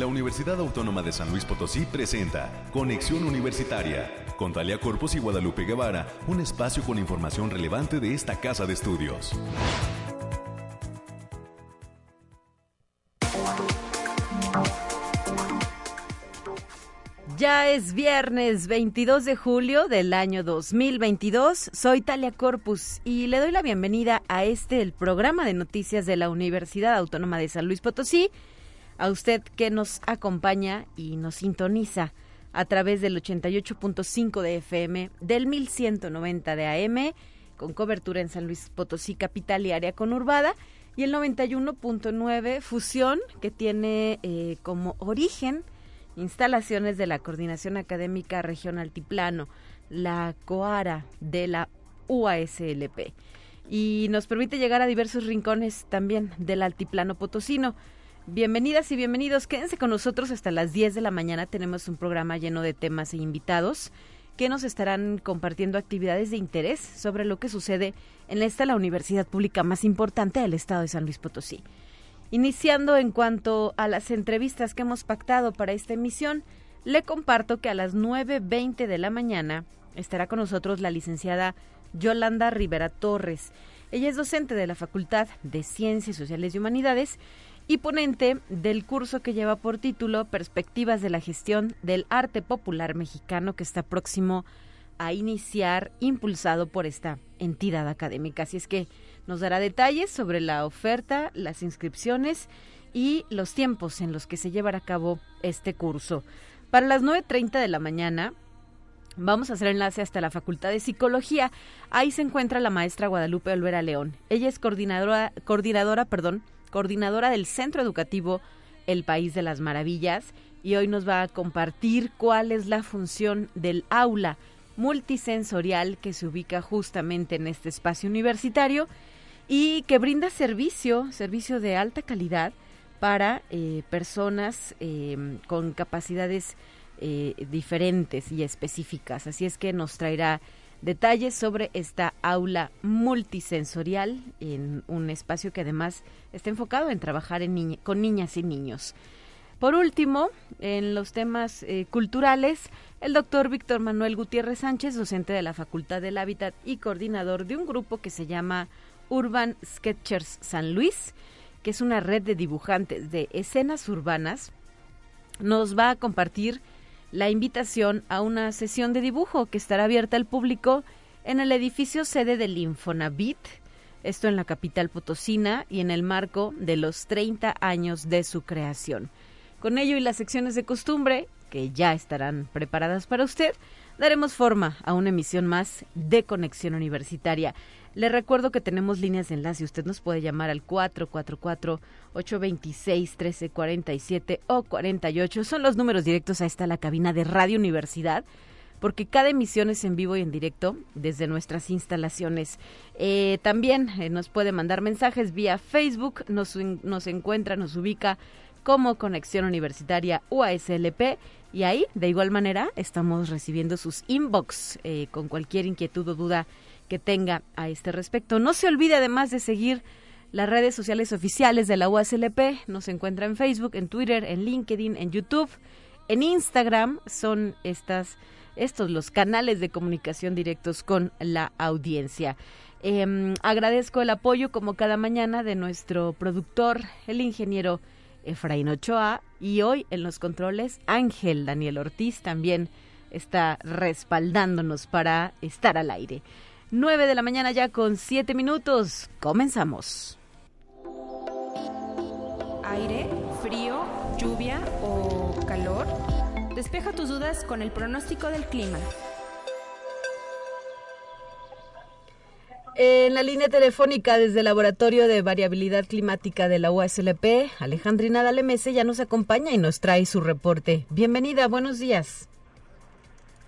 la Universidad Autónoma de San Luis Potosí presenta Conexión Universitaria con Talia Corpus y Guadalupe Guevara, un espacio con información relevante de esta casa de estudios. Ya es viernes 22 de julio del año 2022. Soy Talia Corpus y le doy la bienvenida a este, el programa de noticias de la Universidad Autónoma de San Luis Potosí. A usted que nos acompaña y nos sintoniza a través del 88.5 de FM, del 1190 de AM, con cobertura en San Luis Potosí, capital y área conurbada, y el 91.9 Fusión, que tiene eh, como origen instalaciones de la Coordinación Académica Región Altiplano, la COARA de la UASLP. Y nos permite llegar a diversos rincones también del Altiplano Potosino. Bienvenidas y bienvenidos. Quédense con nosotros hasta las 10 de la mañana. Tenemos un programa lleno de temas e invitados que nos estarán compartiendo actividades de interés sobre lo que sucede en esta la universidad pública más importante del estado de San Luis Potosí. Iniciando en cuanto a las entrevistas que hemos pactado para esta emisión, le comparto que a las 9.20 de la mañana estará con nosotros la licenciada Yolanda Rivera Torres. Ella es docente de la Facultad de Ciencias Sociales y Humanidades y ponente del curso que lleva por título Perspectivas de la Gestión del Arte Popular Mexicano que está próximo a iniciar, impulsado por esta entidad académica. Así es que nos dará detalles sobre la oferta, las inscripciones y los tiempos en los que se llevará a cabo este curso. Para las 9.30 de la mañana vamos a hacer enlace hasta la Facultad de Psicología. Ahí se encuentra la maestra Guadalupe Olvera León. Ella es coordinadora, coordinadora, perdón, coordinadora del Centro Educativo El País de las Maravillas y hoy nos va a compartir cuál es la función del aula multisensorial que se ubica justamente en este espacio universitario y que brinda servicio, servicio de alta calidad para eh, personas em, con capacidades eh, diferentes y específicas. Así es que nos traerá detalles sobre esta aula multisensorial en un espacio que además está enfocado en trabajar con niñas y niños. Por último, en los temas eh, culturales, el doctor Víctor Manuel Gutiérrez Sánchez, docente de la Facultad del Hábitat y coordinador de un grupo que se llama Urban Sketchers San Luis, que es una red de dibujantes de escenas urbanas, nos va a compartir la invitación a una sesión de dibujo que estará abierta al público en el edificio sede del Infonavit, esto en la capital potosina y en el marco de los 30 años de su creación. Con ello y las secciones de costumbre, que ya estarán preparadas para usted, daremos forma a una emisión más de Conexión Universitaria. Le recuerdo que tenemos líneas de enlace. Usted nos puede llamar al 444-826-1347 o 48. Son los números directos a esta la cabina de Radio Universidad porque cada emisión es en vivo y en directo desde nuestras instalaciones. Eh, también eh, nos puede mandar mensajes vía Facebook, nos, nos encuentra, nos ubica como Conexión Universitaria UASLP y ahí, de igual manera, estamos recibiendo sus inbox eh, con cualquier inquietud o duda que tenga a este respecto. No se olvide además de seguir las redes sociales oficiales de la UASLP. Nos encuentra en Facebook, en Twitter, en LinkedIn, en YouTube, en Instagram. Son estas, estos los canales de comunicación directos con la audiencia. Em, agradezco el apoyo como cada mañana de nuestro productor, el ingeniero Efraín Ochoa, y hoy en los controles Ángel Daniel Ortiz también está respaldándonos para estar al aire. 9 de la mañana ya con 7 minutos. Comenzamos. Aire, frío, lluvia o calor. Despeja tus dudas con el pronóstico del clima. En la línea telefónica desde el Laboratorio de Variabilidad Climática de la USLP, Alejandrina Dalemese ya nos acompaña y nos trae su reporte. Bienvenida, buenos días.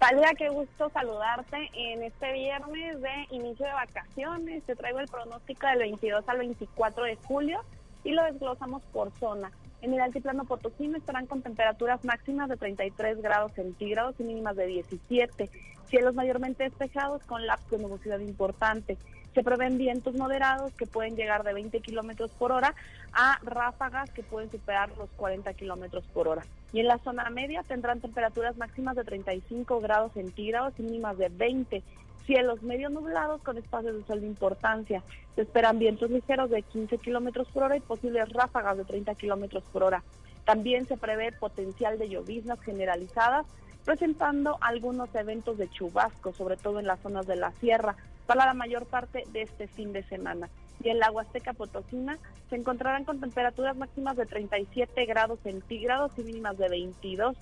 Talia, qué gusto saludarte en este viernes de inicio de vacaciones. Te traigo el pronóstico del 22 al 24 de julio y lo desglosamos por zona. En el altiplano potosino estarán con temperaturas máximas de 33 grados centígrados y mínimas de 17. Cielos mayormente despejados con lapsos de nubosidad importante. Se prevén vientos moderados que pueden llegar de 20 kilómetros por hora a ráfagas que pueden superar los 40 kilómetros por hora. Y en la zona media tendrán temperaturas máximas de 35 grados centígrados y mínimas de 20 cielos medio nublados con espacios de sol de importancia. Se esperan vientos ligeros de 15 kilómetros por hora y posibles ráfagas de 30 kilómetros por hora. También se prevé potencial de lloviznas generalizadas, presentando algunos eventos de chubasco, sobre todo en las zonas de la sierra, para la mayor parte de este fin de semana. Y en la Huasteca Potosina se encontrarán con temperaturas máximas de 37 grados centígrados y mínimas de 22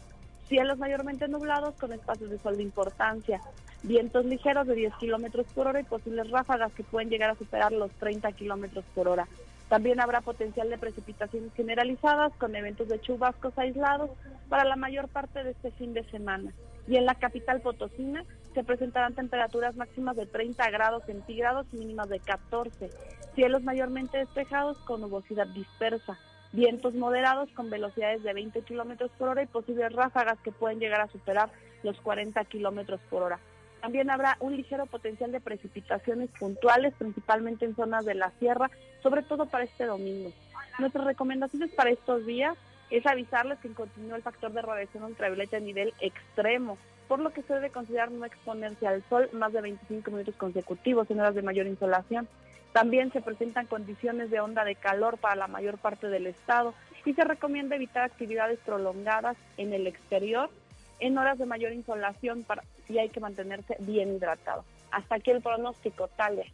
cielos mayormente nublados con espacios de sol de importancia, vientos ligeros de 10 kilómetros por hora y posibles ráfagas que pueden llegar a superar los 30 kilómetros por hora. También habrá potencial de precipitaciones generalizadas con eventos de chubascos aislados para la mayor parte de este fin de semana. Y en la capital potosina se presentarán temperaturas máximas de 30 grados centígrados y mínimas de 14. Cielos mayormente despejados con nubosidad dispersa vientos moderados con velocidades de 20 kilómetros por hora y posibles ráfagas que pueden llegar a superar los 40 kilómetros por hora. También habrá un ligero potencial de precipitaciones puntuales, principalmente en zonas de la sierra, sobre todo para este domingo. Nuestras recomendaciones para estos días es avisarles que continúa el factor de radiación ultravioleta a nivel extremo, por lo que se debe considerar no exponerse al sol más de 25 minutos consecutivos en horas de mayor insolación. También se presentan condiciones de onda de calor para la mayor parte del estado y se recomienda evitar actividades prolongadas en el exterior en horas de mayor insolación y hay que mantenerse bien hidratado. Hasta aquí el pronóstico, Talia.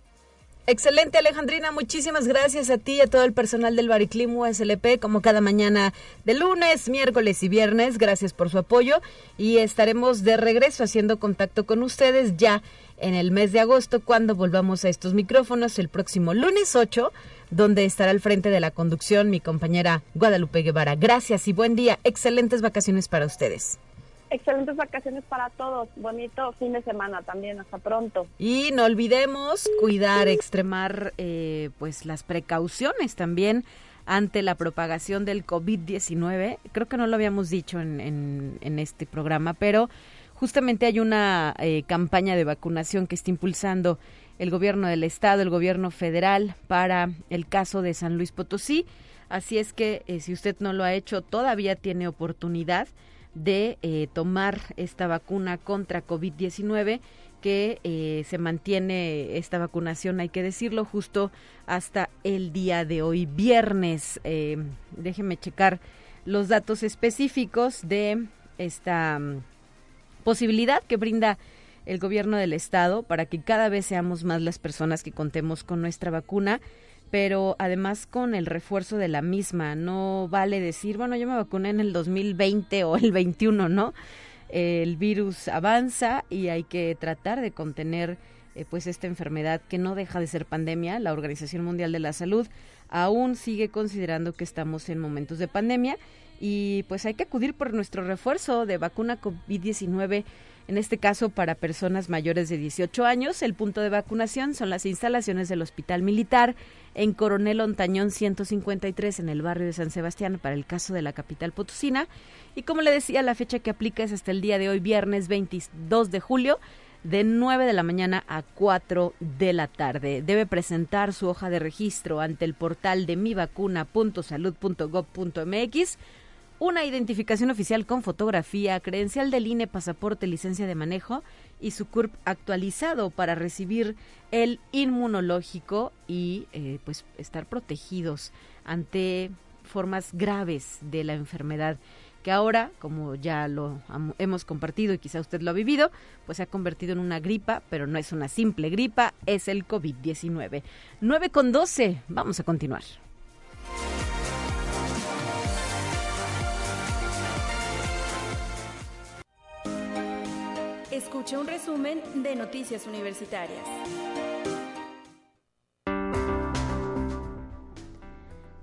Excelente, Alejandrina. Muchísimas gracias a ti y a todo el personal del Bariclim SLP, como cada mañana de lunes, miércoles y viernes. Gracias por su apoyo y estaremos de regreso haciendo contacto con ustedes ya en el mes de agosto cuando volvamos a estos micrófonos el próximo lunes 8, donde estará al frente de la conducción mi compañera Guadalupe Guevara. Gracias y buen día. Excelentes vacaciones para ustedes. Excelentes vacaciones para todos. Bonito fin de semana también. Hasta pronto. Y no olvidemos cuidar, extremar eh, pues las precauciones también ante la propagación del COVID-19. Creo que no lo habíamos dicho en, en, en este programa, pero justamente hay una eh, campaña de vacunación que está impulsando el gobierno del estado, el gobierno federal para el caso de San Luis Potosí. Así es que eh, si usted no lo ha hecho, todavía tiene oportunidad de eh, tomar esta vacuna contra COVID-19 que eh, se mantiene esta vacunación, hay que decirlo, justo hasta el día de hoy, viernes. Eh, déjeme checar los datos específicos de esta mm, posibilidad que brinda el gobierno del estado para que cada vez seamos más las personas que contemos con nuestra vacuna pero además con el refuerzo de la misma. No vale decir, bueno, yo me vacuné en el 2020 o el 21, ¿no? El virus avanza y hay que tratar de contener eh, pues esta enfermedad que no deja de ser pandemia. La Organización Mundial de la Salud aún sigue considerando que estamos en momentos de pandemia y pues hay que acudir por nuestro refuerzo de vacuna COVID-19 en este caso, para personas mayores de 18 años, el punto de vacunación son las instalaciones del Hospital Militar en Coronel Ontañón 153 en el barrio de San Sebastián para el caso de la capital potosina. Y como le decía, la fecha que aplica es hasta el día de hoy, viernes 22 de julio de 9 de la mañana a 4 de la tarde. Debe presentar su hoja de registro ante el portal de mivacuna.salud.gov.mx una identificación oficial con fotografía, credencial del INE, pasaporte, licencia de manejo y su CURP actualizado para recibir el inmunológico y eh, pues estar protegidos ante formas graves de la enfermedad que ahora, como ya lo hemos compartido y quizá usted lo ha vivido, pues se ha convertido en una gripa, pero no es una simple gripa, es el COVID-19. 9 con 12, vamos a continuar. Escuche un resumen de Noticias Universitarias.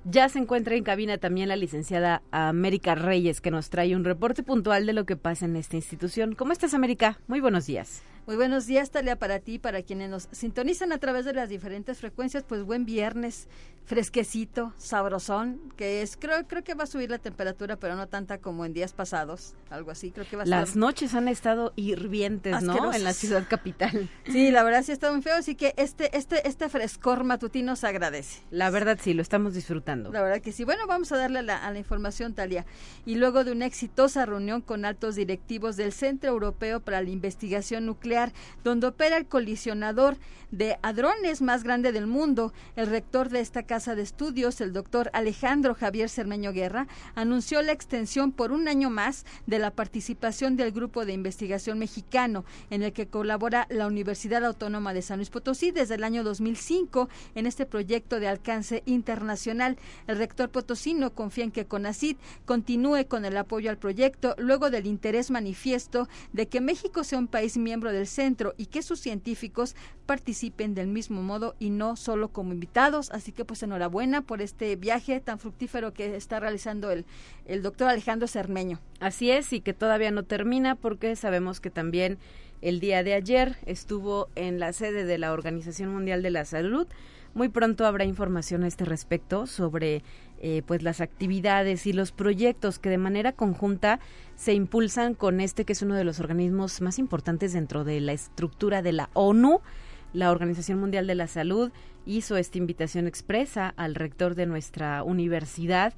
Ya se encuentra en cabina también la licenciada América Reyes, que nos trae un reporte puntual de lo que pasa en esta institución. ¿Cómo estás, América? Muy buenos días. Muy buenos días, Talia, para ti, para quienes nos sintonizan a través de las diferentes frecuencias, pues buen viernes, fresquecito, sabrosón, que es, creo, creo que va a subir la temperatura, pero no tanta como en días pasados, algo así, creo que va a Las noches han estado hirvientes, ¿no? En la ciudad capital. Sí, la verdad sí ha estado muy feo, así que este, este, este frescor matutino se agradece. La verdad sí, lo estamos disfrutando. La verdad que sí. Bueno, vamos a darle a la, información, Talia. Y luego de una exitosa reunión con altos directivos del Centro Europeo para la Investigación Nuclear, donde opera el colisionador de hadrones más grande del mundo. El rector de esta casa de estudios, el doctor Alejandro Javier Cermeño Guerra, anunció la extensión por un año más de la participación del Grupo de Investigación Mexicano, en el que colabora la Universidad Autónoma de San Luis Potosí desde el año 2005 en este proyecto de alcance internacional. El rector potosino confía en que CONACID continúe con el apoyo al proyecto luego del interés manifiesto de que México sea un país miembro del centro y que sus científicos participen del mismo modo y no solo como invitados. Así que pues enhorabuena por este viaje tan fructífero que está realizando el, el doctor Alejandro Cermeño. Así es, y que todavía no termina porque sabemos que también el día de ayer estuvo en la sede de la Organización Mundial de la Salud. Muy pronto habrá información a este respecto sobre eh, pues las actividades y los proyectos que de manera conjunta se impulsan con este que es uno de los organismos más importantes dentro de la estructura de la ONU. La Organización Mundial de la Salud hizo esta invitación expresa al rector de nuestra universidad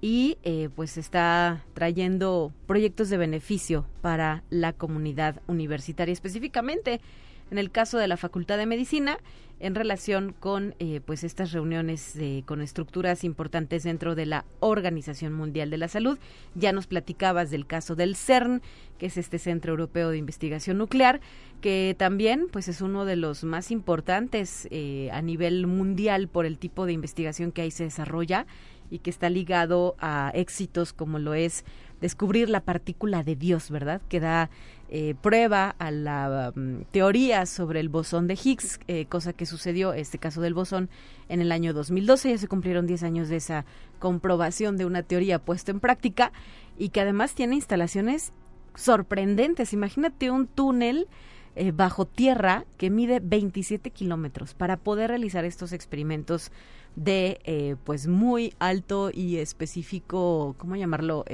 y eh, pues está trayendo proyectos de beneficio para la comunidad universitaria específicamente en el caso de la Facultad de Medicina en relación con eh, pues estas reuniones con estructuras importantes dentro de la Organización Mundial de la Salud. Ya nos platicabas del caso del CERN, que es este Centro Europeo de Investigación Nuclear, que también pues es uno de los más importantes eh, a nivel mundial por el tipo de investigación que ahí se desarrolla y que está ligado a éxitos como lo es descubrir la partícula de Dios, ¿verdad? Que da eh, prueba a la mm, teoría sobre el bosón de Higgs, eh, cosa que sucedió, este caso del bosón, en el año 2012. Ya se cumplieron 10 años de esa comprobación de una teoría puesta en práctica y que además tiene instalaciones sorprendentes. Imagínate un túnel eh, bajo tierra que mide 27 kilómetros para poder realizar estos experimentos de pues muy alto y específico, ¿cómo llamarlo?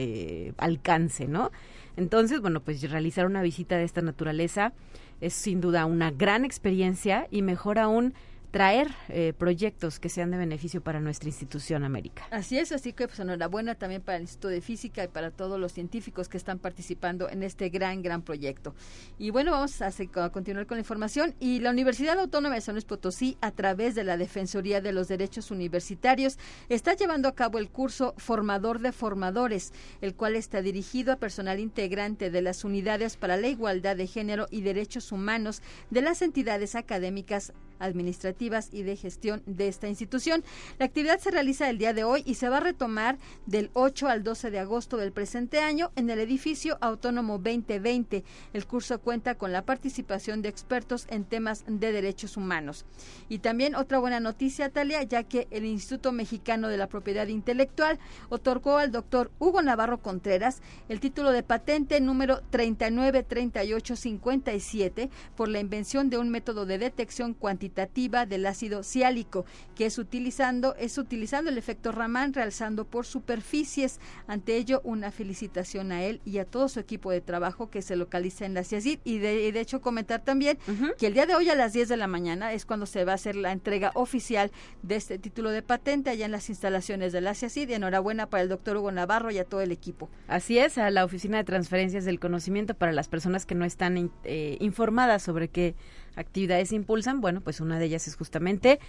alcance, ¿no? Entonces, bueno, pues realizar una visita de esta naturaleza es sin duda una gran experiencia y mejor aún traer eh, proyectos que sean de beneficio para nuestra institución América. Así es, así que pues enhorabuena también para el Instituto de Física y para todos los científicos que están participando en este gran, gran proyecto. Y bueno, vamos a, a continuar con la información. Y la Universidad Autónoma de San Luis Potosí, a través de la Defensoría de los Derechos Universitarios, está llevando a cabo el curso Formador de Formadores, el cual está dirigido a personal integrante de las unidades para la igualdad de género y derechos humanos de las entidades académicas administrativas y de gestión de esta institución. La actividad se realiza el día de hoy y se va a retomar del 8 al 12 de agosto del presente año en el edificio Autónomo 2020. El curso cuenta con la participación de expertos en temas de derechos humanos. Y también otra buena noticia, Talia, ya que el Instituto Mexicano de la Propiedad Intelectual otorgó al doctor Hugo Navarro Contreras el título de patente número 393857 por la invención de un método de detección cuantitativa del ácido ciálico, que es utilizando, es utilizando el efecto Raman, realzando por superficies. Ante ello, una felicitación a él y a todo su equipo de trabajo que se localiza en la CIACID. Y de, de hecho, comentar también que el día de hoy a las 10 de la mañana es cuando se va a hacer la entrega oficial de este título de patente allá en las instalaciones de la CIACID. Y enhorabuena para el doctor Hugo Navarro y a todo el equipo. Así es, a la Oficina de Transferencias del Conocimiento para las personas que no están eh, informadas sobre qué actividades impulsan? Bueno, pues una de ellas es justamente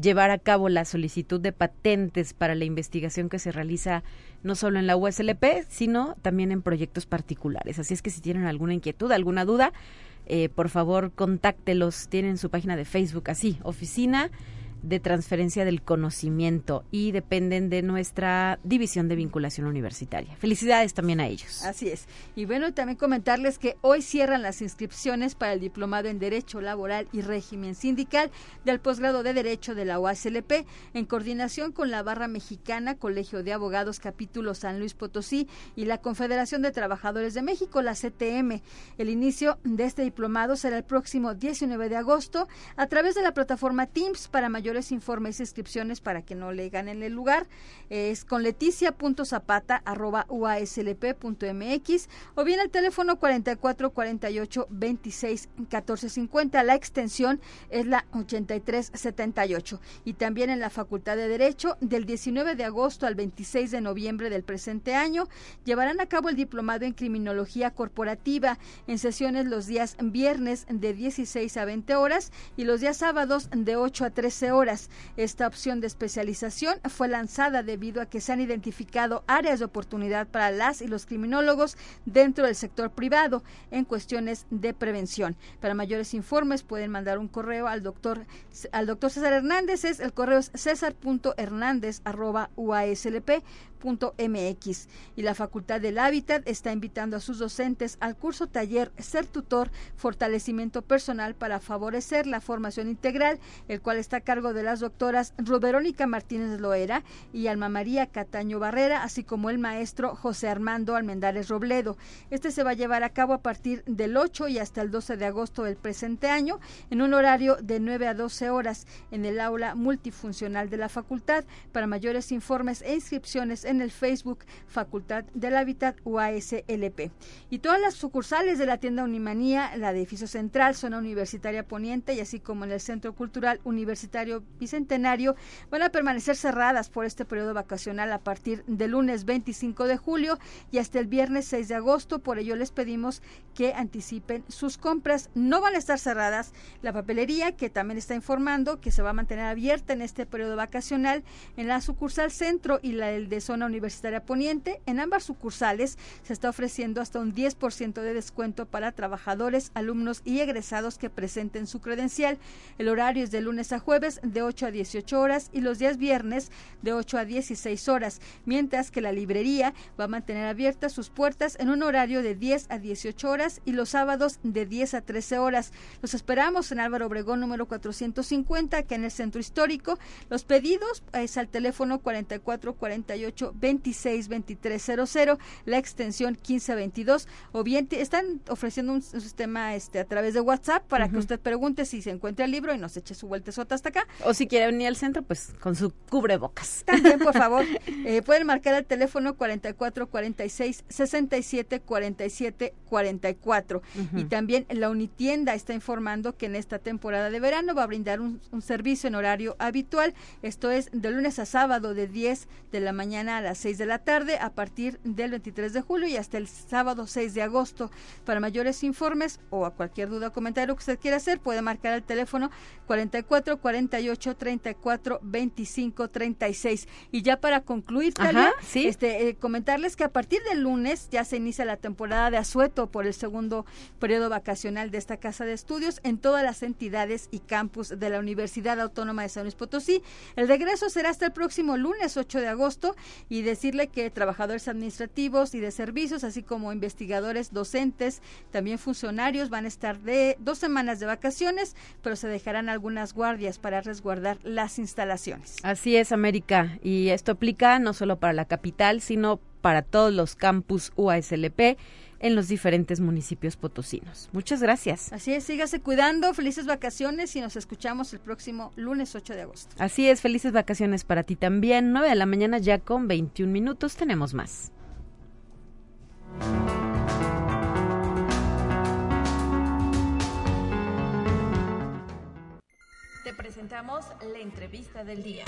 llevar a cabo la solicitud de patentes para la investigación que se realiza no solo en la USLP, sino también en proyectos particulares. Así es que si tienen alguna inquietud, alguna duda, eh, por favor contáctelos. Tienen su página de Facebook así, Oficina de transferencia del conocimiento y dependen de nuestra división de vinculación universitaria. Felicidades también a ellos. Así es. Y bueno, también comentarles que hoy cierran las inscripciones para el diplomado en Derecho Laboral y Régimen Sindical del posgrado de Derecho de la UASLP en coordinación con la Barra Mexicana, Colegio de Abogados Capítulo San Luis Potosí y la Confederación de Trabajadores de México, la CTM. El inicio de este diplomado será el próximo 19 de agosto a través de la plataforma Teams para mayores informes e inscripciones para que no le ganen el lugar. Es con leticia.zapata.uaslp.mx o bien el teléfono 44 48 26 14 50. La extensión es la 83 78. Y también en la Facultad de Derecho, del 19 de agosto al 26 de noviembre del presente año, llevarán a cabo el diplomado en criminología corporativa en sesiones los días viernes de 16 a 20 horas y los días sábados de 8 a 13 horas. Esta opción de especialización fue lanzada debido a que se han identificado áreas de oportunidad para las y los criminólogos dentro del sector privado en cuestiones de prevención. Para mayores informes pueden mandar un correo al doctor al doctor César Hernández, es el correo es y la Facultad del Hábitat está invitando a sus docentes al curso taller Ser tutor, fortalecimiento personal para favorecer la formación integral, el cual está a cargo de las doctoras Verónica Martínez Loera y Alma María Cataño Barrera, así como el maestro José Armando Almendares Robledo. Este se va a llevar a cabo a partir del 8 y hasta el 12 de agosto del presente año en un horario de 9 a 12 horas en el aula multifuncional de la facultad. Para mayores informes e inscripciones en el Facebook Facultad del Hábitat UASLP. Y todas las sucursales de la tienda Unimanía, la de edificio central, zona universitaria poniente y así como en el Centro Cultural Universitario Bicentenario van a permanecer cerradas por este periodo vacacional a partir del lunes 25 de julio y hasta el viernes 6 de agosto. Por ello les pedimos que anticipen sus compras. No van a estar cerradas la papelería, que también está informando que se va a mantener abierta en este periodo vacacional en la sucursal centro y la del de zona universitaria poniente. En ambas sucursales se está ofreciendo hasta un 10% de descuento para trabajadores, alumnos y egresados que presenten su credencial. El horario es de lunes a jueves de 8 a 18 horas y los días viernes de 8 a 16 horas, mientras que la librería va a mantener abiertas sus puertas en un horario de 10 a 18 horas y los sábados de 10 a 13 horas. Los esperamos en Álvaro Obregón número 450, que en el centro histórico. Los pedidos es al teléfono 44 48 26 23 00, la extensión 1522, o bien están ofreciendo un sistema este a través de WhatsApp para que usted pregunte si se encuentra el libro y nos eche su vueltesota hasta acá. O si quiere venir al centro, pues con su cubrebocas. También, por favor, eh, pueden marcar el teléfono 44 46 67 47 44. Y también la Unitienda está informando que en esta temporada de verano va a brindar un, un, servicio en horario habitual. Esto es de lunes a sábado de 10 de la mañana a las 6 de la tarde a partir del 23 de julio y hasta el sábado 6 de agosto. Para mayores informes o a cualquier duda o comentario que usted quiera hacer, puede marcar el teléfono 44 48 34 25 36. Y ya para concluir, Talia, ¿sí? este, eh, comentarles que a partir del lunes ya se inicia la temporada de asueto por el segundo periodo vacacional de esta casa de estudios en todas las entidades y campus de la Universidad Autónoma de San Luis Potosí. El regreso será hasta el próximo lunes 8 de agosto y decirle que trabajadores administrativos y de servicios, así como investigadores, docentes, también funcionarios van a estar de dos semanas de vacaciones, pero se dejarán algunas guardias para resguardar las instalaciones. Así es, América. Y esto aplica no solo para la capital, sino para todos los campus UASLP en los diferentes municipios potosinos. Muchas gracias. Así es, sígase cuidando, felices vacaciones y nos escuchamos el próximo lunes 8 de agosto. Así es, felices vacaciones para ti también. 9 de la mañana ya con 21 minutos tenemos más. Te presentamos la entrevista del día.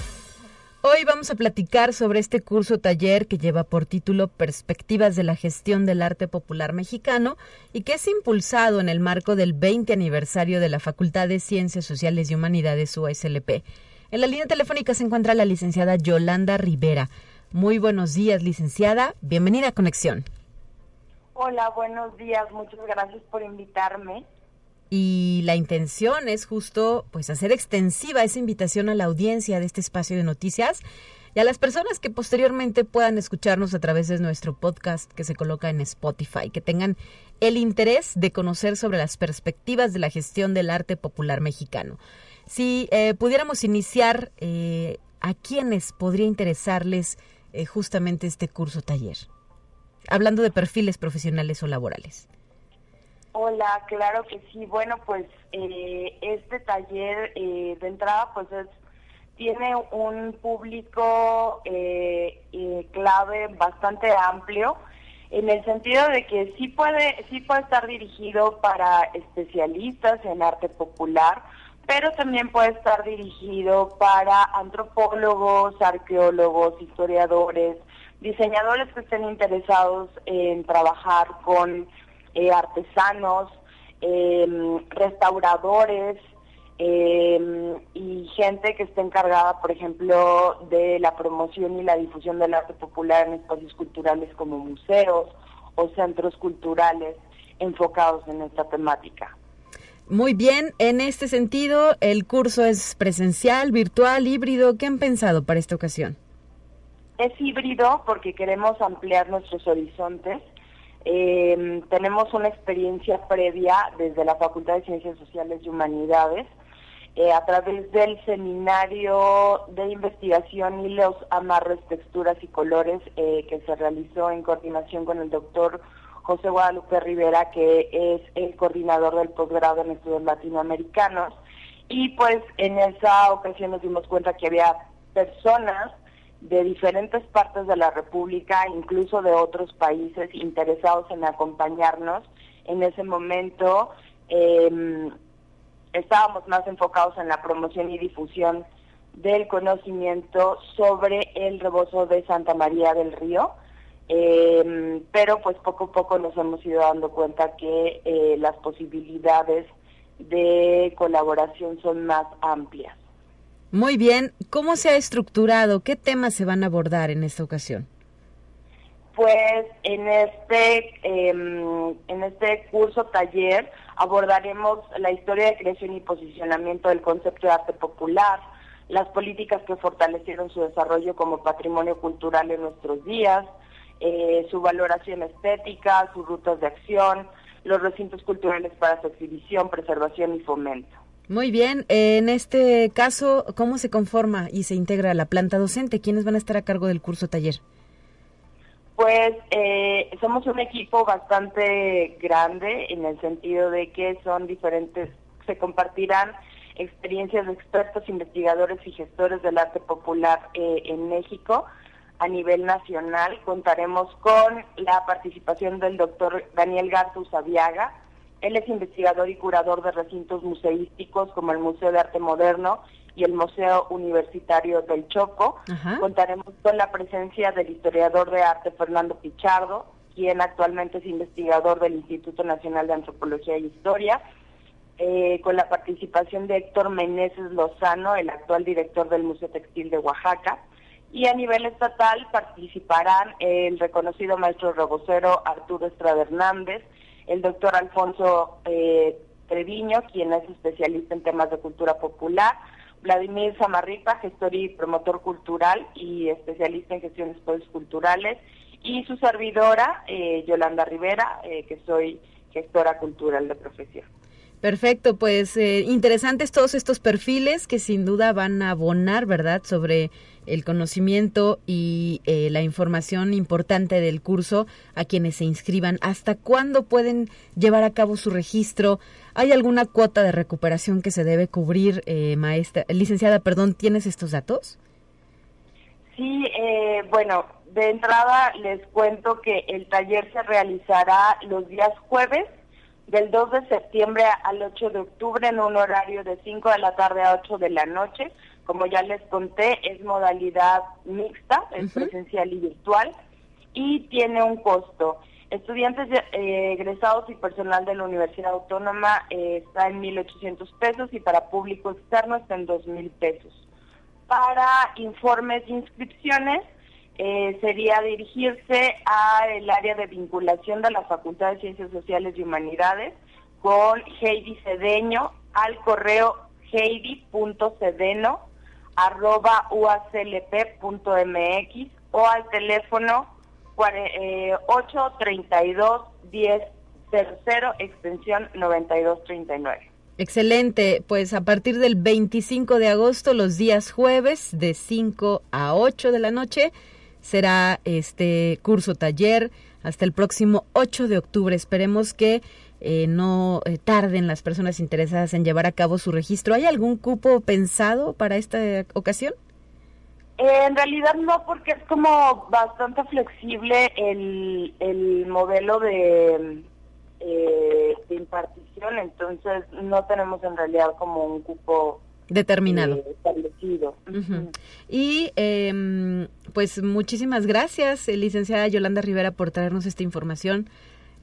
Hoy vamos a platicar sobre este curso taller que lleva por título Perspectivas de la gestión del arte popular mexicano y que es impulsado en el marco del 20 aniversario de la Facultad de Ciencias Sociales y Humanidades USLP. En la línea telefónica se encuentra la licenciada Yolanda Rivera. Muy buenos días, licenciada. Bienvenida a Conexión. Hola, buenos días. Muchas gracias por invitarme. Y la intención es justo pues hacer extensiva esa invitación a la audiencia de este espacio de noticias y a las personas que posteriormente puedan escucharnos a través de nuestro podcast que se coloca en Spotify, que tengan el interés de conocer sobre las perspectivas de la gestión del arte popular mexicano. Si eh, pudiéramos iniciar, eh, ¿a quiénes podría interesarles eh, justamente este curso taller? Hablando de perfiles profesionales o laborales. Hola, claro que sí. Bueno, pues este taller de entrada pues es tiene un público eh, eh, clave bastante amplio en el sentido de que sí puede sí puede estar dirigido para especialistas en arte popular pero también puede estar dirigido para antropólogos, arqueólogos, historiadores, diseñadores que estén interesados en trabajar con eh, artesanos, em, restauradores, eh, y gente que esté encargada, por ejemplo, de la promoción y la difusión del arte popular en espacios culturales como museos o centros culturales enfocados en esta temática. Muy bien, en este sentido, el curso es presencial, virtual, híbrido. ¿Qué han pensado para esta ocasión? Es híbrido porque queremos ampliar nuestros horizontes. Eh, tenemos una experiencia previa desde la Facultad de Ciencias Sociales y Humanidades eh, a través del seminario de investigación y los amarres, texturas y colores eh, que se realizó en coordinación con el doctor José Guadalupe Rivera, que es el coordinador del posgrado en estudios latinoamericanos. Y pues en esa ocasión nos dimos cuenta que había personas de diferentes partes de la República, incluso de otros países, interesados en acompañarnos en ese momento. Eh, estábamos más enfocados en la promoción y difusión del conocimiento sobre el rebozo de Santa María del Río, eh, pero pues poco a poco nos hemos ido dando cuenta que eh, las posibilidades de colaboración son más amplias. Muy bien, ¿cómo se ha estructurado? ¿Qué temas se van a abordar en esta ocasión? Pues en este, em, en este curso taller abordaremos la historia de creación y posicionamiento del concepto de arte popular, las políticas que fortalecieron su desarrollo como patrimonio cultural en nuestros días, eh, su valoración estética, sus rutas de acción, los recintos culturales para su exhibición, preservación y fomento. Muy bien, en este caso, ¿cómo se conforma y se integra la planta docente? ¿Quiénes van a estar a cargo del curso taller? Pues eh, somos un equipo bastante grande en el sentido de que son diferentes, se compartirán experiencias de expertos, investigadores y gestores del arte popular eh, en México. A nivel nacional contaremos con la participación del doctor Daniel Garza Aviaga. Él es investigador y curador de recintos museísticos como el Museo de Arte Moderno y el Museo Universitario del Choco. Contaremos con la presencia del historiador de arte Fernando Pichardo, quien actualmente es investigador del Instituto Nacional de Antropología e Historia, eh, con la participación de Héctor Meneses Lozano, el actual director del Museo Textil de Oaxaca. Y a nivel estatal participarán el reconocido maestro rebocero Arturo Estrada Hernández, el doctor Alfonso eh, Treviño, quien es especialista en temas de cultura popular, Vladimir Samarripa, gestor y promotor cultural y especialista en gestión de espacios culturales, y su servidora, eh, Yolanda Rivera, eh, que soy gestora cultural de profesión. Perfecto, pues eh, interesantes todos estos perfiles que sin duda van a abonar, ¿verdad?, sobre el conocimiento y eh, la información importante del curso a quienes se inscriban. ¿Hasta cuándo pueden llevar a cabo su registro? ¿Hay alguna cuota de recuperación que se debe cubrir, eh, maestra, licenciada? Perdón, ¿tienes estos datos? Sí, eh, bueno, de entrada les cuento que el taller se realizará los días jueves del 2 de septiembre al 8 de octubre en un horario de 5 de la tarde a 8 de la noche como ya les conté, es modalidad mixta, es presencial y virtual, y tiene un costo. Estudiantes eh, egresados y personal de la Universidad Autónoma eh, está en 1.800 pesos y para público externo está en 2.000 pesos. Para informes de inscripciones eh, sería dirigirse al área de vinculación de la Facultad de Ciencias Sociales y Humanidades con Heidi Cedeño al correo heidi.cedeno arroba uaclp.mx o al teléfono 832 1000 extensión 9239. Excelente, pues a partir del 25 de agosto, los días jueves de 5 a 8 de la noche, será este curso taller hasta el próximo 8 de octubre. Esperemos que eh, no eh, tarden las personas interesadas en llevar a cabo su registro. ¿Hay algún cupo pensado para esta ocasión? Eh, en realidad no, porque es como bastante flexible el, el modelo de, de impartición, entonces no tenemos en realidad como un cupo determinado. establecido. Y em, pues muchísimas gracias, licenciada Yolanda Rivera, por traernos esta información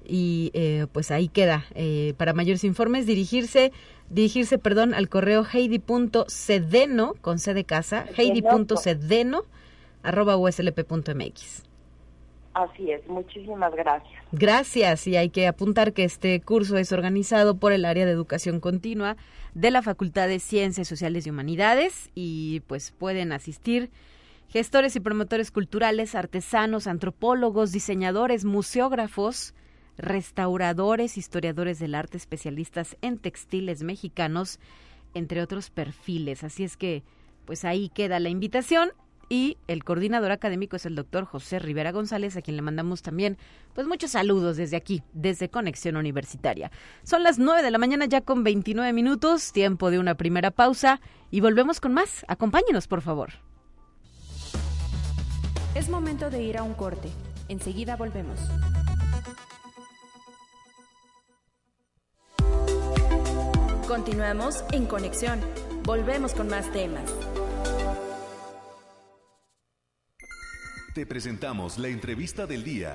y eh, pues ahí queda. Eh, para mayores informes, dirigirse, dirigirse, perdón, al correo heidi.cedeno, con C de casa, heidi.cedeno, arroba uslp.mx. Así es, muchísimas gracias. Gracias, y hay que apuntar que este curso es organizado por el área de educación continua de la Facultad de Ciencias Sociales y Humanidades y pues pueden asistir gestores y promotores culturales, artesanos, antropólogos, diseñadores, museógrafos, restauradores, historiadores del arte, especialistas en textiles mexicanos, entre otros perfiles. Así es que, pues ahí queda la invitación y el coordinador académico es el doctor José Rivera González, a quien le mandamos también pues muchos saludos desde aquí, desde Conexión Universitaria. Son las 9 de la mañana ya con 29 minutos, tiempo de una primera pausa y volvemos con más. Acompáñenos, por favor. Es momento de ir a un corte. Enseguida volvemos. Continuamos en conexión. Volvemos con más temas. Te presentamos la entrevista del día.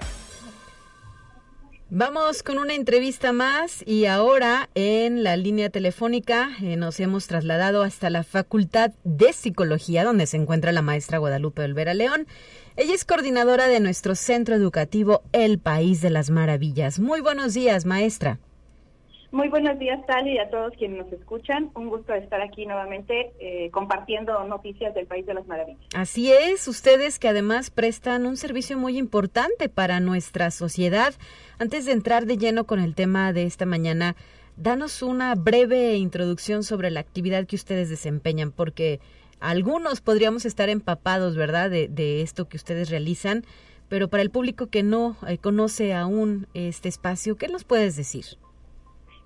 Vamos con una entrevista más y ahora en la línea telefónica eh, nos hemos trasladado hasta la Facultad de Psicología donde se encuentra la maestra Guadalupe Olvera León. Ella es coordinadora de nuestro centro educativo El País de las Maravillas. Muy buenos días, maestra. Muy buenos días, Tali, y a todos quienes nos escuchan. Un gusto estar aquí nuevamente eh, compartiendo noticias del País de las Maravillas. Así es, ustedes que además prestan un servicio muy importante para nuestra sociedad. Antes de entrar de lleno con el tema de esta mañana, danos una breve introducción sobre la actividad que ustedes desempeñan, porque algunos podríamos estar empapados, ¿verdad?, de, esto que ustedes realizan, pero para el público que no eh, conoce aún este espacio, ¿qué nos puedes decir?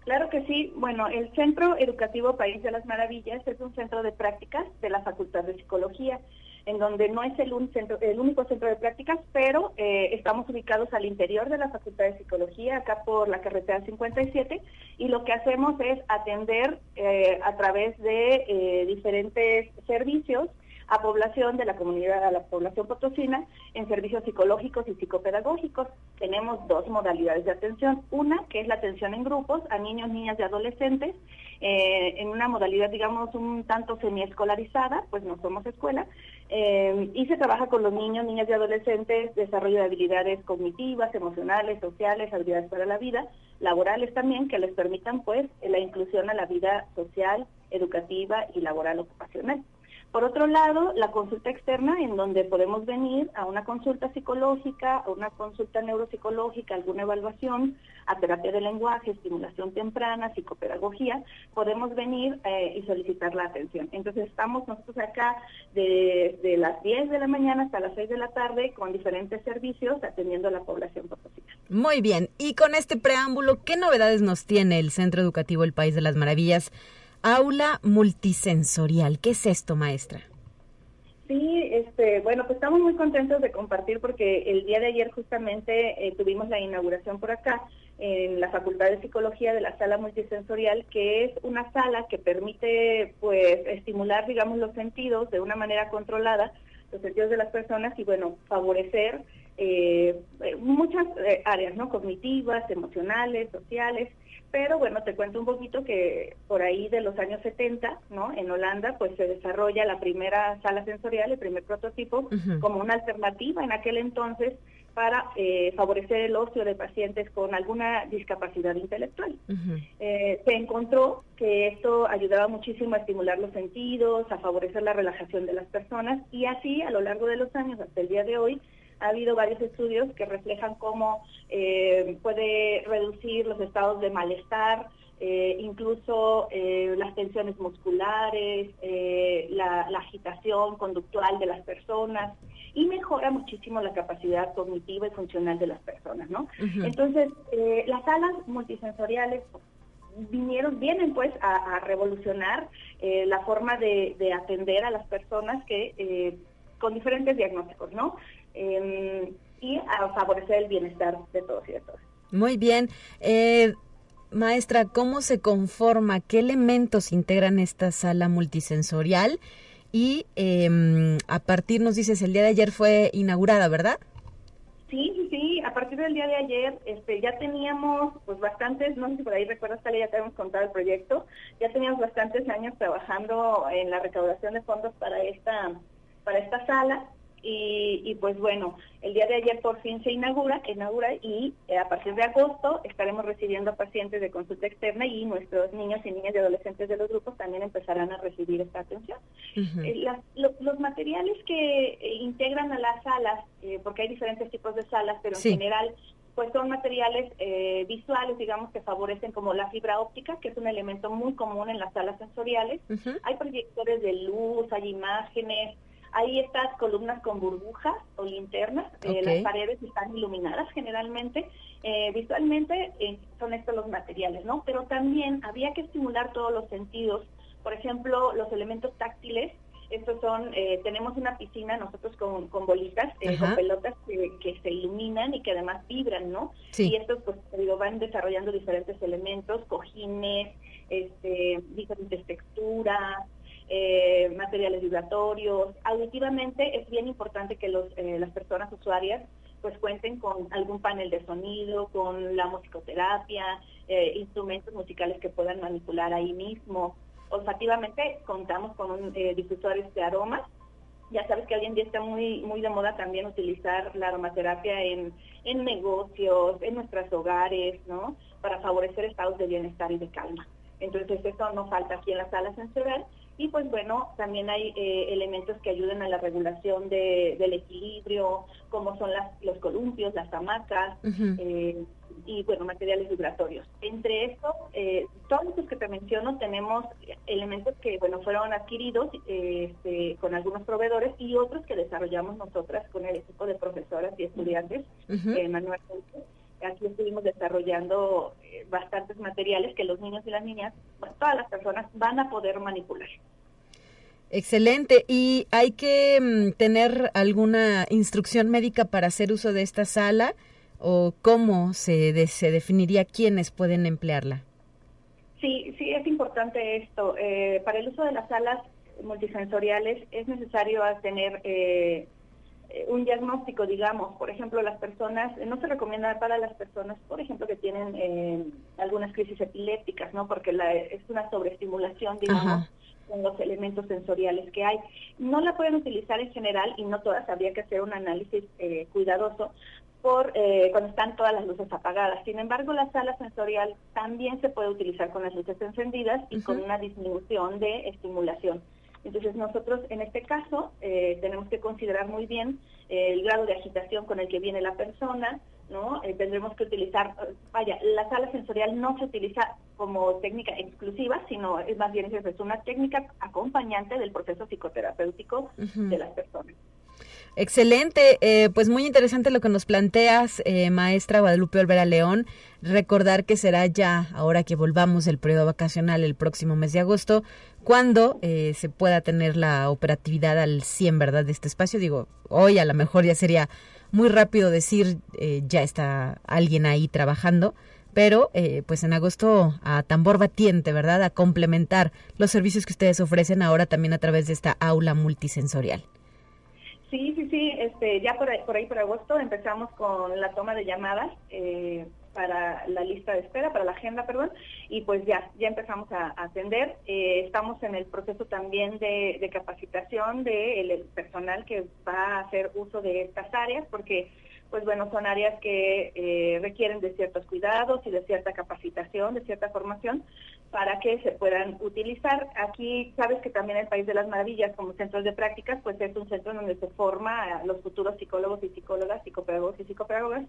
Claro que sí. Bueno, el Centro Educativo País de las Maravillas es un centro de prácticas de la Facultad de Psicología, en donde no es el, el único centro de prácticas, pero eh, estamos ubicados al interior de la Facultad de Psicología, acá por la carretera 57, y lo que hacemos es atender eh, a través de eh, diferentes servicios a población de la comunidad, a la población potosina, en servicios psicológicos y psicopedagógicos. Tenemos dos modalidades de atención. Una, que es la atención en grupos a niños, niñas y adolescentes, eh, en una modalidad, digamos, un tanto semiescolarizada, pues no somos escuela, eh, y se trabaja con los niños, niñas y adolescentes, desarrollo de habilidades cognitivas, emocionales, sociales, habilidades para la vida, laborales también, que les permitan, pues, la inclusión a la vida social, educativa y laboral ocupacional. Por otro lado, la consulta externa, en donde podemos venir a una consulta psicológica, a una consulta neuropsicológica, alguna evaluación, a terapia de lenguaje, estimulación temprana, psicopedagogía, podemos venir eh, y solicitar la atención. Entonces estamos nosotros acá desde las 10 de la mañana hasta las 6 de la tarde con diferentes servicios atendiendo a la población potosina. Muy bien, y con este preámbulo, ¿qué novedades nos tiene el Centro Educativo El País de las Maravillas? Aula multisensorial. ¿Qué es esto, maestra? Sí, este, bueno, pues estamos muy contentos de compartir porque el día de ayer justamente eh, tuvimos la inauguración por acá en la Facultad de Psicología de la sala multisensorial, que es una sala que permite pues estimular, digamos, los sentidos de una manera controlada, los sentidos de las personas y bueno, favorecer eh, muchas áreas, ¿no? Cognitivas, emocionales, sociales. Pero bueno, te cuento un poquito que por ahí de los años 70, ¿no? En Holanda, pues se desarrolla la primera sala sensorial, el primer prototipo, como una alternativa en aquel entonces para eh, favorecer el ocio de pacientes con alguna discapacidad intelectual. Eh, se encontró que esto ayudaba muchísimo a estimular los sentidos, a favorecer la relajación de las personas y así a lo largo de los años hasta el día de hoy ha habido varios estudios que reflejan cómo eh, puede reducir los estados de malestar, eh, incluso eh, las tensiones musculares, la, agitación conductual de las personas y mejora muchísimo la capacidad cognitiva y funcional de las personas, ¿no? Entonces, las salas multisensoriales vinieron, vienen pues a, revolucionar la forma de, de, atender a las personas que con diferentes diagnósticos, ¿no? Em, y a favorecer el bienestar de todos y de todas. Muy bien. Eh, maestra, ¿cómo se conforma? ¿Qué elementos integran esta sala multisensorial? Y eh, a partir, nos dices, el día de ayer fue inaugurada, ¿verdad? Sí, sí, sí, a partir del día de ayer este, ya teníamos pues bastantes, no sé si por ahí recuerdas, Tale, ya te hemos contado el proyecto, ya teníamos bastantes años trabajando en la recaudación de fondos para esta, para esta sala y, pues bueno, el día de ayer por fin se inaugura, inaugura y eh, a partir de agosto estaremos recibiendo pacientes de consulta externa y nuestros niños y niñas y adolescentes de los grupos también empezarán a recibir esta atención. Eh, los materiales que eh, integran a las salas, porque hay diferentes tipos de salas, pero en general pues son materiales visuales, digamos, que favorecen como la fibra óptica, que es un elemento muy común en las salas sensoriales. Hay proyectores de luz, hay imágenes, hay estas columnas con burbujas o linternas, eh, las paredes están iluminadas generalmente. Eh, visualmente eh, son estos los materiales, ¿no? Pero también había que estimular todos los sentidos. Por ejemplo, los elementos táctiles, estos son, tenemos una piscina nosotros con, con bolitas, con pelotas que, se iluminan y que además vibran, ¿no? Y estos, pues, digo, van desarrollando diferentes elementos, cojines, este, diferentes texturas, eh, materiales vibratorios. Auditivamente es bien importante que los, eh, las personas usuarias pues cuenten con algún panel de sonido, con la musicoterapia, eh, instrumentos musicales que puedan manipular ahí mismo. Olfativamente contamos con difusores de aromas. Ya sabes que hoy en día está muy muy de moda también utilizar la aromaterapia en, en negocios, en nuestros hogares, ¿no? Para favorecer estados de bienestar y de calma. Entonces eso no falta aquí en la sala sensorial y pues bueno, también hay eh, elementos que ayudan a la regulación del equilibrio, como son las, los columpios, las hamacas eh, y bueno, materiales vibratorios. Entre estos, eh, todos estos que te menciono, tenemos elementos que bueno fueron adquiridos este, con algunos proveedores y otros que desarrollamos nosotras con el equipo de profesoras y estudiantes, Manuel aquí estuvimos desarrollando eh, bastantes materiales que los niños y las niñas, todas las personas van a poder manipular. Excelente. ¿Y hay que mm, tener alguna instrucción médica para hacer uso de esta sala o cómo se, se definiría quiénes pueden emplearla? Sí, sí, es importante esto. Eh, para el uso de las salas multisensoriales es necesario tener eh, un diagnóstico, digamos, por ejemplo, las personas, no se recomienda para las personas, por ejemplo, que tienen eh, algunas crisis epilépticas, ¿no? Porque la, es una sobreestimulación, digamos, con los elementos sensoriales que hay. No la pueden utilizar en general y no todas, habría que hacer un análisis eh, cuidadoso por cuando están todas las luces apagadas. Sin embargo, la sala sensorial también se puede utilizar con las luces encendidas y con una disminución de estimulación. Entonces nosotros en este caso eh, tenemos que considerar muy bien eh, el grado de agitación con el que viene la persona, ¿no? Eh, tendremos que utilizar, vaya, la sala sensorial no se utiliza como técnica exclusiva, sino es más bien es una técnica acompañante del proceso psicoterapéutico de las personas. Excelente, eh, pues muy interesante lo que nos planteas, eh, maestra Guadalupe Olvera León. Recordar que será ya, ahora que volvamos el periodo vacacional el próximo mes de agosto, cuando eh, se pueda tener la operatividad al 100, ¿verdad? De este espacio. Digo, hoy a lo mejor ya sería muy rápido decir, ya está alguien ahí trabajando, pero pues en agosto a tambor batiente, ¿verdad? A complementar los servicios que ustedes ofrecen ahora también a través de esta aula multisensorial. Sí, sí, sí. Este, ya por ahí, por ahí por agosto empezamos con la toma de llamadas eh, para la lista de espera, para la agenda, perdón, y pues ya, ya empezamos a, atender. Eh, estamos en el proceso también de, capacitación del personal que va a hacer uso de estas áreas, porque pues bueno, son áreas que eh, requieren de ciertos cuidados y de cierta capacitación, de cierta formación, para que se puedan utilizar. Aquí sabes que también el País de las Maravillas, como centros de prácticas, pues es un centro donde se forma a los futuros psicólogos y psicólogas, psicopedagogos y psicopedagogas,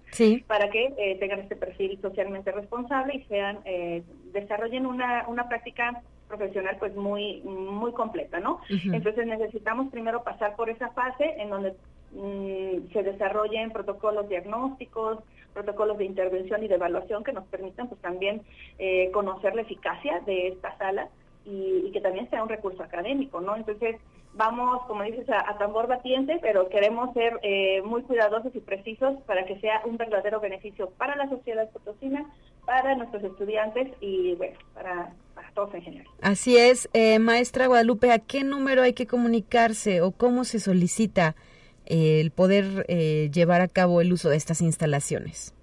para que eh, tengan este perfil socialmente responsable y sean eh, desarrollen una, una práctica profesional pues muy muy completa, ¿no? Entonces necesitamos primero pasar por esa fase en donde mm, se desarrollen protocolos diagnósticos, protocolos de intervención y de evaluación que nos permitan pues también eh, conocer la eficacia de esta sala y, que también sea un recurso académico, ¿no? Entonces vamos, como dices, a, tambor batiente, pero queremos ser eh, muy cuidadosos y precisos para que sea un verdadero beneficio para la sociedad potosina, para nuestros estudiantes y bueno, para todos en general. Así es, eh, maestra Guadalupe, ¿a qué número hay que comunicarse o cómo se solicita el poder eh, llevar a cabo el uso de estas instalaciones?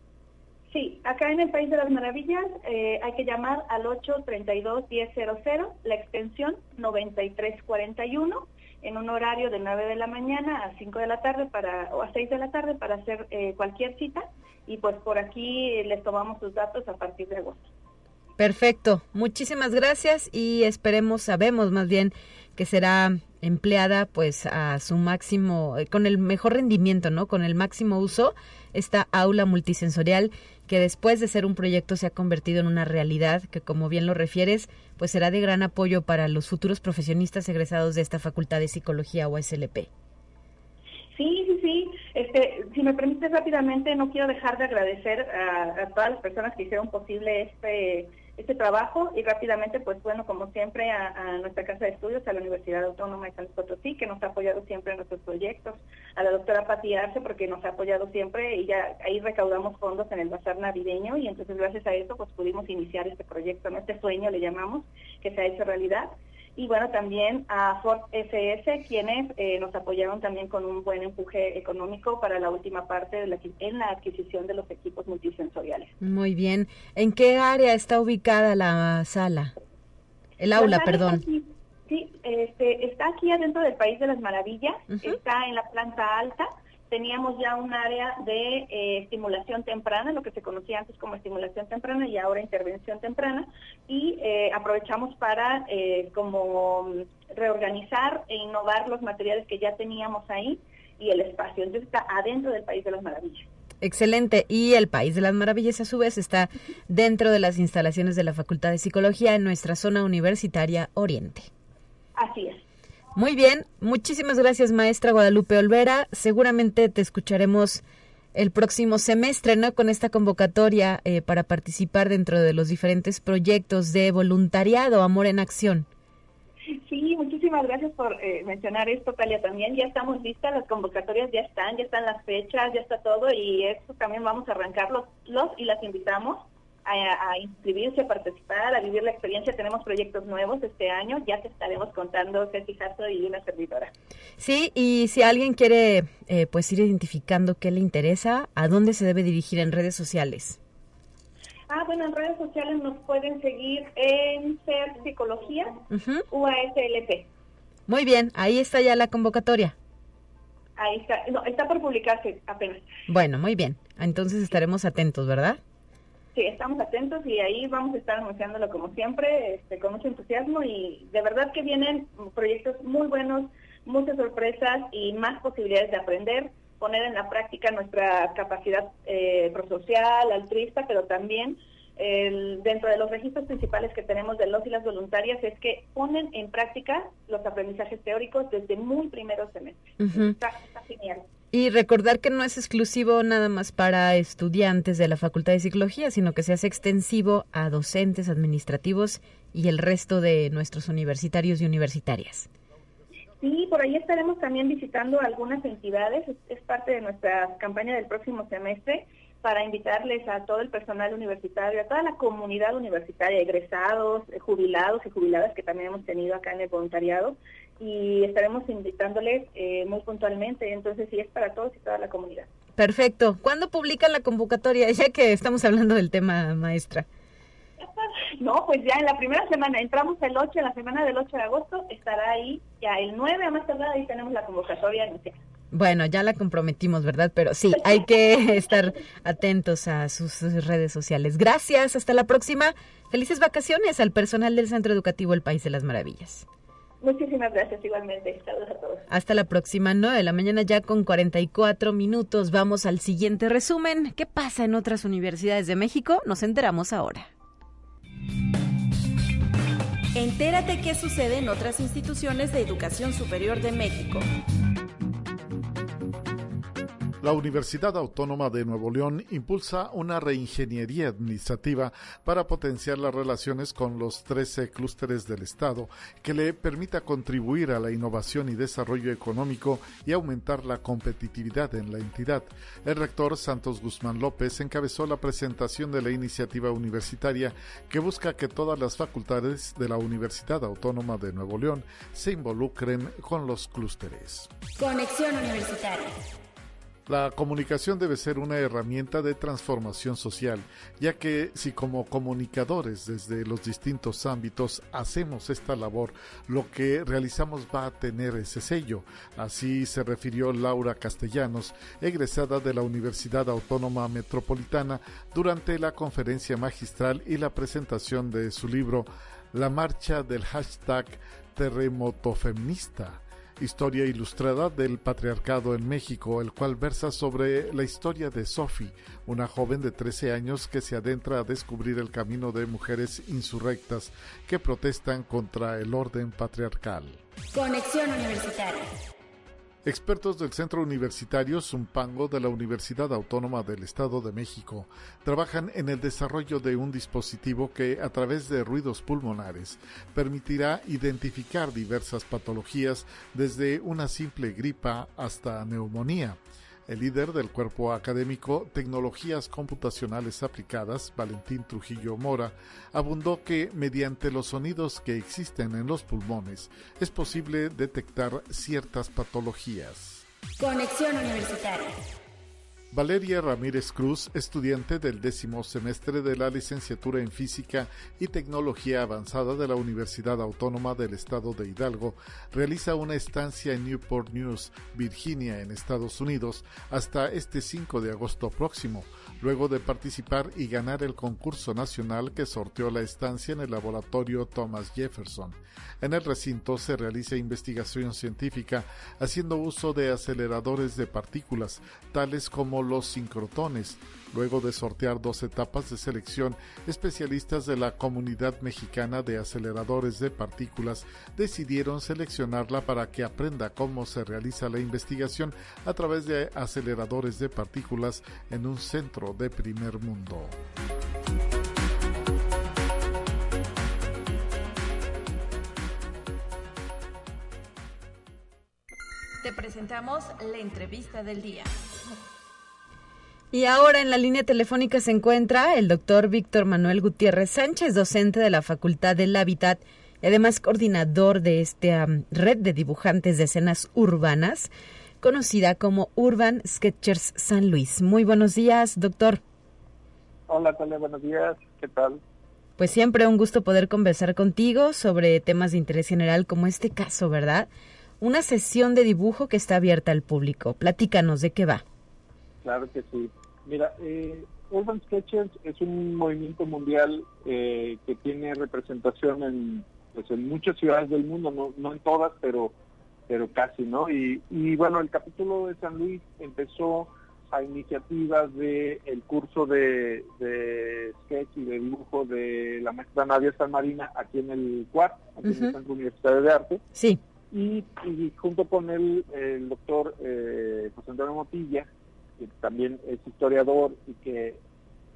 Sí, acá en el País de las Maravillas hay que llamar al 832-1000, la extensión 9341, en un horario de 9 de la mañana a 5 de la tarde para, o a 6 de la tarde para hacer cualquier cita y pues por aquí les tomamos sus datos a partir de agosto. Perfecto, muchísimas gracias y esperemos, sabemos más bien que será empleada pues a su máximo, eh, con el mejor rendimiento, ¿no? Con el máximo uso, esta aula multisensorial que después de ser un proyecto se ha convertido en una realidad que como bien lo refieres, pues será de gran apoyo para los futuros profesionistas egresados de esta Facultad de Psicología o SLP. Sí, sí, sí. Este, si me permites rápidamente, no quiero dejar de agradecer a, a todas las personas que hicieron posible este este trabajo y rápidamente, pues bueno, como siempre, a, nuestra casa de estudios, a la Universidad Autónoma de San Potosí, que nos ha apoyado siempre en nuestros proyectos, a la doctora Pati Arce, porque nos ha apoyado siempre y ya ahí recaudamos fondos en el bazar navideño y entonces gracias a eso pues pudimos iniciar este proyecto, ¿no? este sueño le llamamos, que se ha hecho realidad y bueno, también a Ford FS, quienes eh, nos apoyaron también con un buen empuje económico para la última parte de la, en la adquisición de los equipos multisensoriales. Muy bien. ¿En qué área está ubicada la sala? El aula, perdón. sí, este, está aquí adentro del País de las Maravillas, está en la planta alta teníamos ya un área de eh, estimulación temprana, lo que se conocía antes como estimulación temprana y ahora intervención temprana, y eh, aprovechamos para eh, como reorganizar e innovar los materiales que ya teníamos ahí y el espacio. Entonces está adentro del País de las Maravillas. Excelente. Y el País de las Maravillas, a su vez, está dentro de las instalaciones de la Facultad de Psicología en nuestra zona universitaria Oriente. Así es. Muy bien, muchísimas gracias maestra Guadalupe Olvera. Seguramente te escucharemos el próximo semestre, ¿no? Con esta convocatoria eh, para participar dentro de los diferentes proyectos de voluntariado Amor en Acción. Sí, muchísimas gracias por eh, mencionar esto, Talia, también. Ya estamos listas, las convocatorias ya están, ya están las fechas, ya está todo y esto también vamos a arrancar los, los y las invitamos a, inscribirse, a participar, a vivir la experiencia. Tenemos proyectos nuevos este año, ya te estaremos contando, Ceci Jasso y una servidora. Sí, y si alguien quiere eh, pues ir identificando qué le interesa, ¿a dónde se debe dirigir en redes sociales? Ah, bueno, en redes sociales nos pueden seguir en Ser Psicología, UASLP. Muy bien, ahí está ya la convocatoria. Ahí está, no, está por publicarse apenas. Bueno, muy bien. Entonces estaremos atentos, ¿verdad? Sí, estamos atentos y ahí vamos a estar anunciándolo como siempre, este, con mucho entusiasmo y de verdad que vienen proyectos muy buenos, muchas sorpresas y más posibilidades de aprender, poner en la práctica nuestra capacidad eh, prosocial, altruista, pero también dentro de los registros principales que tenemos de los y las voluntarias es que ponen en práctica los aprendizajes teóricos desde muy primeros semestres. está genial. Y recordar que no es exclusivo nada más para estudiantes de la Facultad de Psicología, sino que se hace extensivo a docentes, administrativos y el resto de nuestros universitarios y universitarias. Sí, por ahí estaremos también visitando algunas entidades, es, parte de nuestra campaña del próximo semestre para invitarles a todo el personal universitario, a toda la comunidad universitaria, egresados, jubilados y jubiladas que también hemos tenido acá en el voluntariado, y estaremos invitándoles eh, muy puntualmente. Entonces, sí, es para todos y toda la comunidad. Perfecto. ¿Cuándo publican la convocatoria? Ya que estamos hablando del tema, maestra. No, pues ya en la primera semana, entramos el 8, en la semana del 8 de agosto, estará ahí, ya el 9 a más tardar, ahí tenemos la convocatoria anunciada. Bueno, ya la comprometimos, ¿verdad? Pero sí, hay que estar atentos a sus redes sociales. Gracias, hasta la próxima. Felices vacaciones al personal del Centro Educativo El País de las Maravillas. Muchísimas gracias igualmente. Saludos a todos. Hasta la próxima, 9 de la mañana ya con 44 minutos. Vamos al siguiente resumen. ¿Qué pasa en otras universidades de México? Nos enteramos ahora. Entérate qué sucede en otras instituciones de educación superior de México. La Universidad Autónoma de Nuevo León impulsa una reingeniería administrativa para potenciar las relaciones con los 13 clústeres del Estado que le permita contribuir a la innovación y desarrollo económico y aumentar la competitividad en la entidad. El rector Santos Guzmán López encabezó la presentación de la iniciativa universitaria que busca que todas las facultades de la Universidad Autónoma de Nuevo León se involucren con los clústeres. Conexión Universitaria. La comunicación debe ser una herramienta de transformación social, ya que si como comunicadores desde los distintos ámbitos hacemos esta labor, lo que realizamos va a tener ese sello. Así se refirió Laura Castellanos, egresada de la Universidad Autónoma Metropolitana, durante la conferencia magistral y la presentación de su libro La marcha del hashtag terremotofeminista Historia Ilustrada del Patriarcado en México, el cual versa sobre la historia de Sophie, una joven de 13 años que se adentra a descubrir el camino de mujeres insurrectas que protestan contra el orden patriarcal. Conexión Universitaria. Expertos del Centro Universitario Zumpango de la Universidad Autónoma del Estado de México trabajan en el desarrollo de un dispositivo que, a través de ruidos pulmonares, permitirá identificar diversas patologías desde una simple gripa hasta neumonía. El líder del cuerpo académico Tecnologías Computacionales Aplicadas, Valentín Trujillo Mora, abundó que mediante los sonidos que existen en los pulmones es posible detectar ciertas patologías. Conexión Universitaria. Valeria Ramírez Cruz, estudiante del décimo semestre de la licenciatura en Física y Tecnología Avanzada de la Universidad Autónoma del Estado de Hidalgo, realiza una estancia en Newport News, Virginia, en Estados Unidos, hasta este 5 de agosto próximo luego de participar y ganar el concurso nacional que sorteó la estancia en el laboratorio Thomas Jefferson. En el recinto se realiza investigación científica haciendo uso de aceleradores de partículas, tales como los sincrotones, Luego de sortear dos etapas de selección, especialistas de la Comunidad Mexicana de Aceleradores de Partículas decidieron seleccionarla para que aprenda cómo se realiza la investigación a través de aceleradores de partículas en un centro de primer mundo. Te presentamos la entrevista del día. Y ahora en la línea telefónica se encuentra el doctor Víctor Manuel Gutiérrez Sánchez, docente de la Facultad del Hábitat y además coordinador de esta red de dibujantes de escenas urbanas, conocida como Urban Sketchers San Luis. Muy buenos días, doctor. Hola, Tania, buenos días. ¿Qué tal? Pues siempre un gusto poder conversar contigo sobre temas de interés general como este caso, ¿verdad? Una sesión de dibujo que está abierta al público. Platícanos de qué va. Claro que sí. Mira, eh, Urban Sketchers es un movimiento mundial eh, que tiene representación en, pues, en muchas ciudades del mundo, no, no en todas, pero pero casi, ¿no? Y, y bueno, el capítulo de San Luis empezó a iniciativas de el curso de, de sketch y de dibujo de la maestra Nadia San Marina aquí en el CUAR, aquí en el Centro Universitario de Arte. Sí. Y, junto con él, el doctor eh, José Antonio Motilla, que también es historiador y que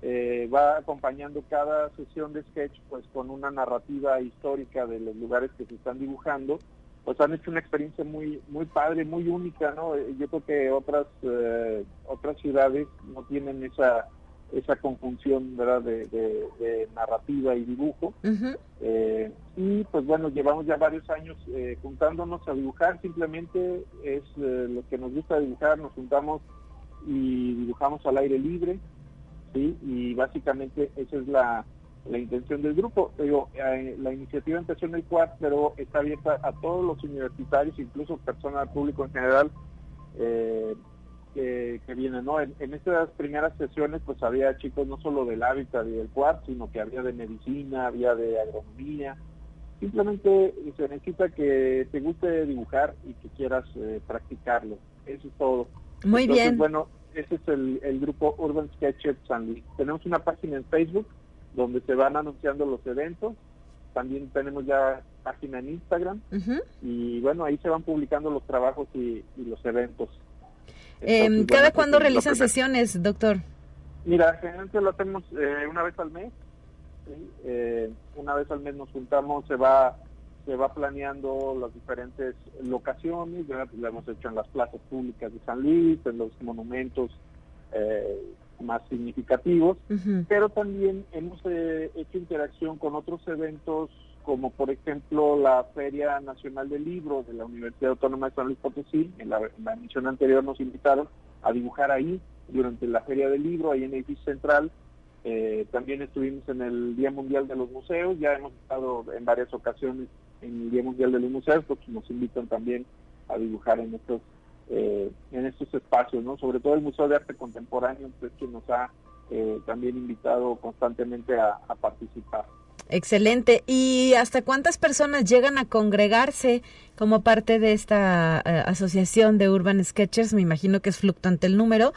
eh, va acompañando cada sesión de sketch pues con una narrativa histórica de los lugares que se están dibujando pues han hecho una experiencia muy muy padre muy única no eh, yo creo que otras eh, otras ciudades no tienen esa esa conjunción verdad de, narrativa y dibujo. Y pues bueno llevamos ya varios años juntándonos a dibujar simplemente es lo que nos gusta dibujar nos juntamos y dibujamos al aire libre, ¿sí? Y básicamente esa es la, la intención del grupo. Digo, eh, la iniciativa empezó en el CUAT, pero está abierta a todos los universitarios, incluso personal público en general, eh, que, vienen, ¿no? En, estas primeras sesiones pues había chicos no solo del hábitat y del cuarto, sino que había de medicina, había de agronomía. Simplemente se necesita que te guste dibujar y que quieras eh, practicarlo. Eso es todo. Muy bien. Bueno, ese es el, el grupo Urban Sketchers San Luis. Tenemos una página en Facebook donde se van anunciando los eventos. También tenemos ya página en Instagram. Y bueno, ahí se van publicando los trabajos y, los eventos. Em, ¿Cada cuándo realizan sesiones, doctor? Mira, generalmente lo hacemos eh, una vez al mes. Eh, una vez al mes nos juntamos, se va se va planeando las diferentes locaciones, lo hemos hecho en las plazas públicas de San Luis, en los monumentos eh, más significativos, pero también hemos eh, hecho interacción con otros eventos como por ejemplo la Feria Nacional del Libro de la Universidad Autónoma de San Luis Potosí, en la, emisión anterior nos invitaron a dibujar ahí durante la Feria del Libro, ahí en el edificio central, eh, también estuvimos en el Día Mundial de los Museos, ya hemos estado en varias ocasiones en el Día Mundial de los Museos, porque nos invitan también a dibujar en estos eh, en estos espacios, ¿no? Sobre todo el Museo de Arte Contemporáneo, pues, que nos ha eh, también invitado constantemente a, participar. Excelente. ¿Y hasta cuántas personas llegan a congregarse como parte de esta eh, asociación de Urban Sketchers? Me imagino que es fluctuante el número,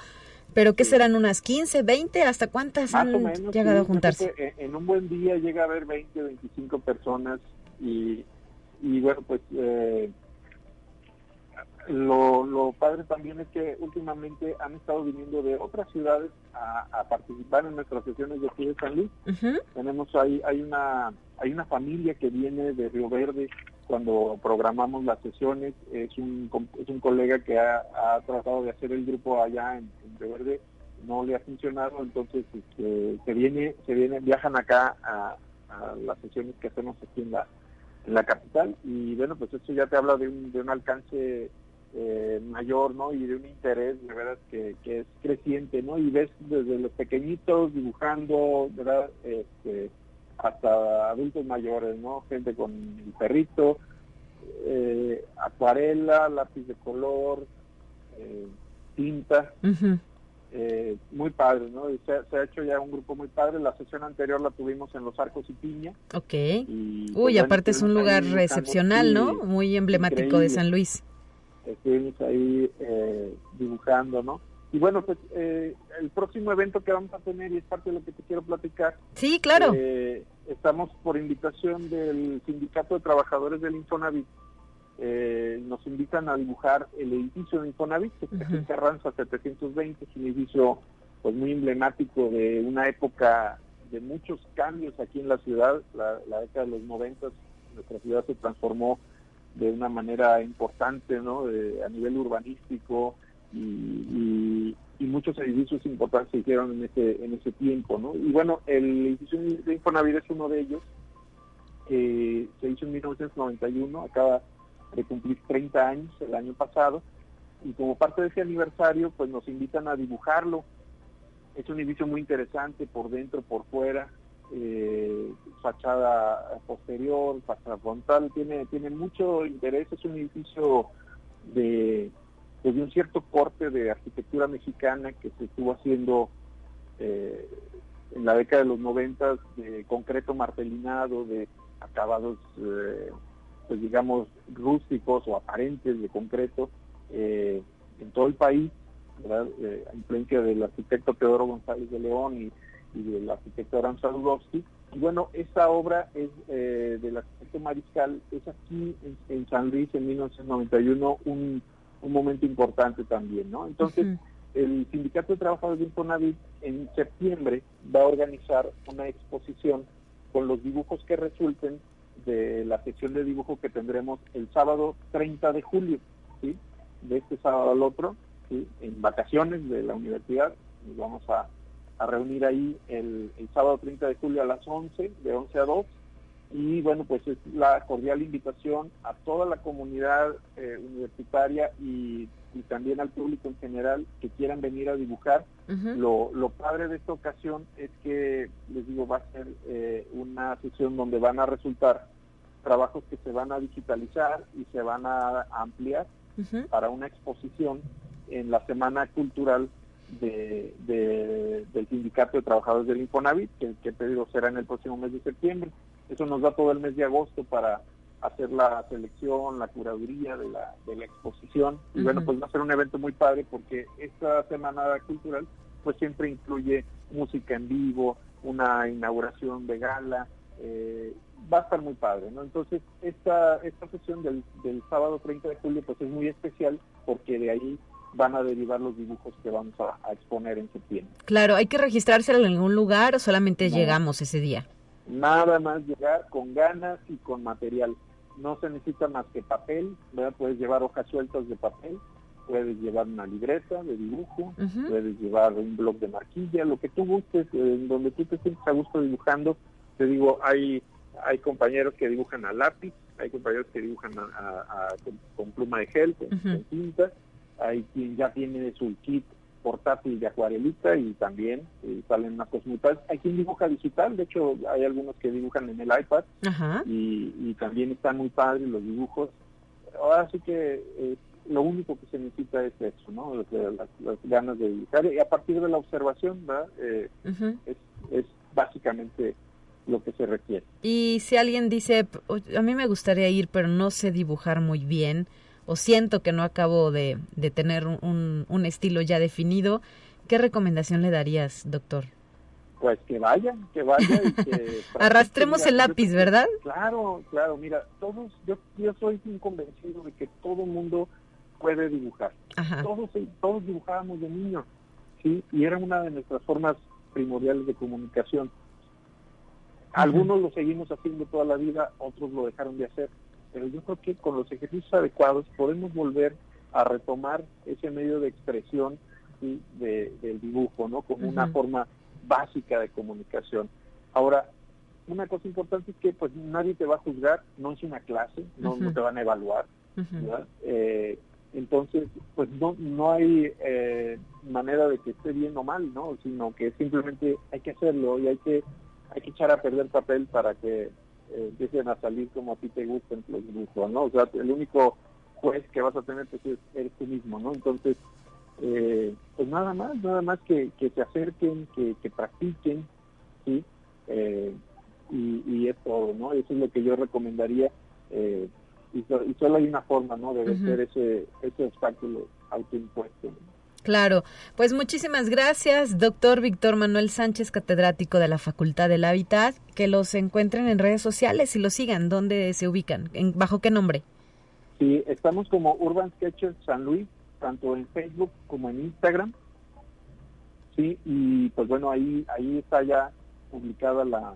pero ¿qué serán unas 15, 20? ¿Hasta cuántas han llegado a juntarse? En un buen día llega a haber 20, 25 personas y, y bueno, pues eh, lo, lo padre también es que últimamente han estado viniendo de otras ciudades a, participar en nuestras sesiones de aquí de San Luis. Tenemos ahí, hay una, hay una familia que viene de Río Verde cuando programamos las sesiones. Es un, es un colega que ha, tratado de hacer el grupo allá en, Río Verde, no le ha funcionado, entonces este, se viene, se viene, viajan acá a, las sesiones que hacemos aquí en la, en la capital y bueno, pues eso ya te habla de un, de un alcance eh, mayor, ¿no? Y de un interés, de verdad, que, es creciente, ¿no? Y ves desde los pequeñitos dibujando, ¿verdad? Este, hasta adultos mayores, ¿no? Gente con perrito, eh, acuarela, lápiz de color, eh, tinta. Eh, muy padre, ¿no? Se, ha hecho ya un grupo muy padre. La sesión anterior la tuvimos en Los Arcos y Piña. Ok. Pues, Uy, aparte es un lugar excepcional, ¿no? Muy emblemático de San Luis estuvimos ahí eh, dibujando, ¿no? Y bueno, pues eh, el próximo evento que vamos a tener, y es parte de lo que te quiero platicar. Sí, claro. Eh, estamos por invitación del Sindicato de Trabajadores del Infonavit. Nos invitan a dibujar el edificio de Infonavit, que está en Carranza 720, es un edificio pues muy emblemático de una época de muchos cambios aquí en la ciudad, la, la década de los 90, nuestra ciudad se transformó de una manera importante ¿no? a nivel urbanístico y, muchos edificios importantes se hicieron en ese, en ese tiempo. ¿no? Y bueno, el edificio de Infonavit es uno de ellos. se hizo en 1991, acaba de cumplir 30 años el año pasado y como parte de ese aniversario pues nos invitan a dibujarlo. Es un edificio muy interesante por dentro, por fuera, eh, fachada posterior, fachada frontal, tiene, tiene mucho interés, es un edificio de, pues, de un cierto corte de arquitectura mexicana que se estuvo haciendo eh, en la década de los noventas, de concreto martelinado, de acabados, eh, pues digamos, rústicos o aparentes de concreto eh, en todo el país, ¿verdad? a influencia del arquitecto Teodoro González de León y y del arquitecto Aram Sadudowski. Y bueno, esta obra es eh, del arquitecto Mariscal, es aquí en, San Luis en 1991 un, un momento importante también, ¿no? Entonces, el Sindicato de Trabajadores de Infonavit en septiembre va a organizar una exposición con los dibujos que resulten de la sesión de dibujo que tendremos el sábado 30 de julio, ¿sí? De este sábado al otro, ¿sí? En vacaciones de la universidad, nos vamos a a reunir ahí el, sábado 30 de julio a las 11, de 11 a 2. Y bueno, pues es la cordial invitación a toda la comunidad eh, universitaria y, también al público en general que quieran venir a dibujar. lo, lo, padre de esta ocasión es que, les digo, va a ser eh, una sesión donde van a resultar trabajos que se van a digitalizar y se van a ampliar para una exposición en la Semana Cultural de, del Sindicato de Trabajadores del Infonavit, que, que pedido será en el próximo mes de septiembre. Eso nos da todo el mes de agosto para hacer la selección, la curaduría de la, de la exposición. Y bueno, pues va a ser un evento muy padre porque esta semana cultural pues siempre incluye música en vivo, una inauguración de gala, eh, va a estar muy padre, ¿no? Entonces, esta, esta sesión del, del sábado 30 de julio pues es muy especial porque de ahí van a derivar los dibujos que vamos a, exponer en septiembre. Claro, ¿hay que registrarse en algún lugar o solamente llegamos ese día? Nada más llegar con ganas y con material. No se necesita más que papel, ¿verdad? Puedes llevar hojas sueltas de papel, puedes llevar una libreta de dibujo, puedes llevar un blog de marquilla, lo que tú gustes, en donde tú te sientes a gusto dibujando. Te digo, hay hay compañeros que dibujan a lápiz, hay compañeros que dibujan con, pluma de gel, con, tinta, hay quien ya tiene su kit portátil de acuarelita y también eh, salen unas cosas muy Hay quien dibuja digital, de hecho hay algunos que dibujan en el iPad y, también están muy padres los dibujos. Ahora sí que eh, lo único que se necesita es eso, ¿no? Las, ganas de dibujar y a partir de la observación, ¿verdad? Eh, es, es básicamente lo que se requiere. Y si alguien dice, a mí me gustaría ir, pero no sé dibujar muy bien, o siento que no acabo de, de tener un, un, estilo ya definido, ¿qué recomendación le darías, doctor? Pues que vaya, que vaya y que... Arrastremos el lápiz, ¿verdad? Claro, claro, mira, todos, yo, yo soy un convencido de que todo mundo puede dibujar. Todos, todos dibujábamos de niños, ¿sí? Y era una de nuestras formas primordiales de comunicación. Algunos lo seguimos haciendo toda la vida, otros lo dejaron de hacer, pero yo creo que con los ejercicios adecuados podemos volver a retomar ese medio de expresión del dibujo, ¿no? Como una forma básica de comunicación. Ahora, una cosa importante es que pues nadie te va a juzgar, no es una clase, no, te van a evaluar, eh, entonces, pues no, no hay eh, manera de que esté bien o mal, ¿no? Sino que simplemente hay que hacerlo y hay que hay que echar a perder papel para que eh, empiecen a salir como a ti te gustan los dibujos, ¿no? O sea, el único juez que vas a tener pues, es eres tú mismo, ¿no? Entonces, eh, pues nada más, nada más que, que se acerquen, que, que practiquen, ¿sí? Eh, y, y es todo, ¿no? Eso es lo que yo recomendaría. y, y, solo hay una forma, ¿no? De vencer ese, ese obstáculo autoimpuesto. Claro, pues muchísimas gracias, doctor Víctor Manuel Sánchez, catedrático de la Facultad del Hábitat. Que los encuentren en redes sociales y los sigan. ¿Dónde se ubican? ¿En, ¿Bajo qué nombre? Sí, estamos como Urban Sketchers San Luis, tanto en Facebook como en Instagram. Sí, y pues bueno, ahí ahí está ya publicada la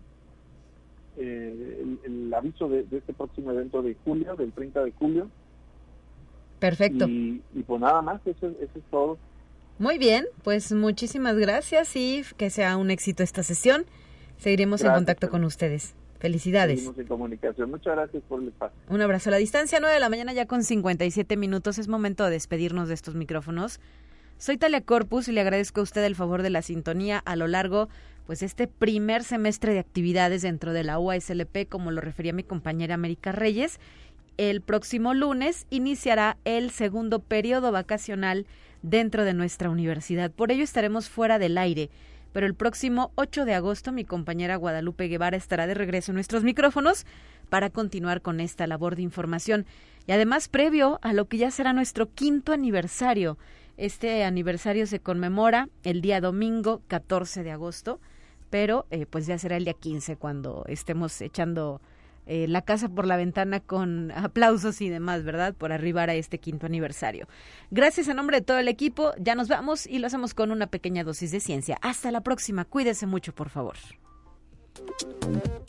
eh, el, aviso de, este próximo evento de julio, del 30 de julio. Perfecto. Y, pues nada más, eso, eso es todo. Muy bien, pues muchísimas gracias y que sea un éxito esta sesión. Seguiremos en contacto con ustedes. Felicidades. Seguimos en comunicación. Muchas gracias por el espacio. Un abrazo a la distancia, 9 de la mañana ya con 57 minutos. Es momento de despedirnos de estos micrófonos. Soy Talia Corpus y le agradezco a usted el favor de la sintonía a lo largo pues este primer semestre de actividades dentro de la UASLP, como lo refería mi compañera América Reyes. El próximo lunes iniciará el segundo periodo vacacional dentro de nuestra universidad. Por ello estaremos fuera del aire. Pero el próximo 8 de agosto mi compañera Guadalupe Guevara estará de regreso en nuestros micrófonos para continuar con esta labor de información. Y además, previo a lo que ya será nuestro quinto aniversario. Este aniversario se conmemora el día domingo 14 de agosto, pero eh, pues ya será el día 15 cuando estemos echando eh, la casa por la ventana con aplausos y demás, ¿verdad? Por arribar a este quinto aniversario. Gracias a nombre de todo el equipo, ya nos vamos y lo hacemos con una pequeña dosis de ciencia. Hasta la próxima, cuídese mucho, por favor.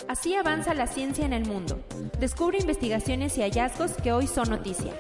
Así avanza la ciencia en el mundo. Descubre investigaciones y hallazgos que hoy son noticia.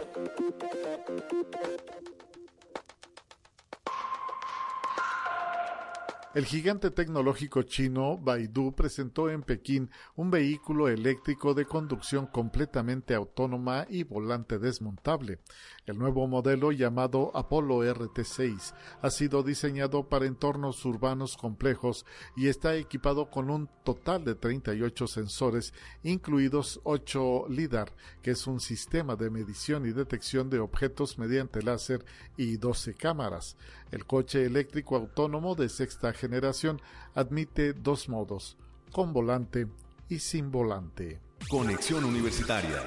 El gigante tecnológico chino Baidu presentó en Pekín un vehículo eléctrico de conducción completamente autónoma y volante desmontable. El nuevo modelo llamado Apollo RT6 ha sido diseñado para entornos urbanos complejos y está equipado con un total de 38 sensores, incluidos 8 LIDAR, que es un sistema de medición y detección de objetos mediante láser, y 12 cámaras. El coche eléctrico autónomo de sexta generación admite dos modos, con volante y sin volante. Conexión Universitaria.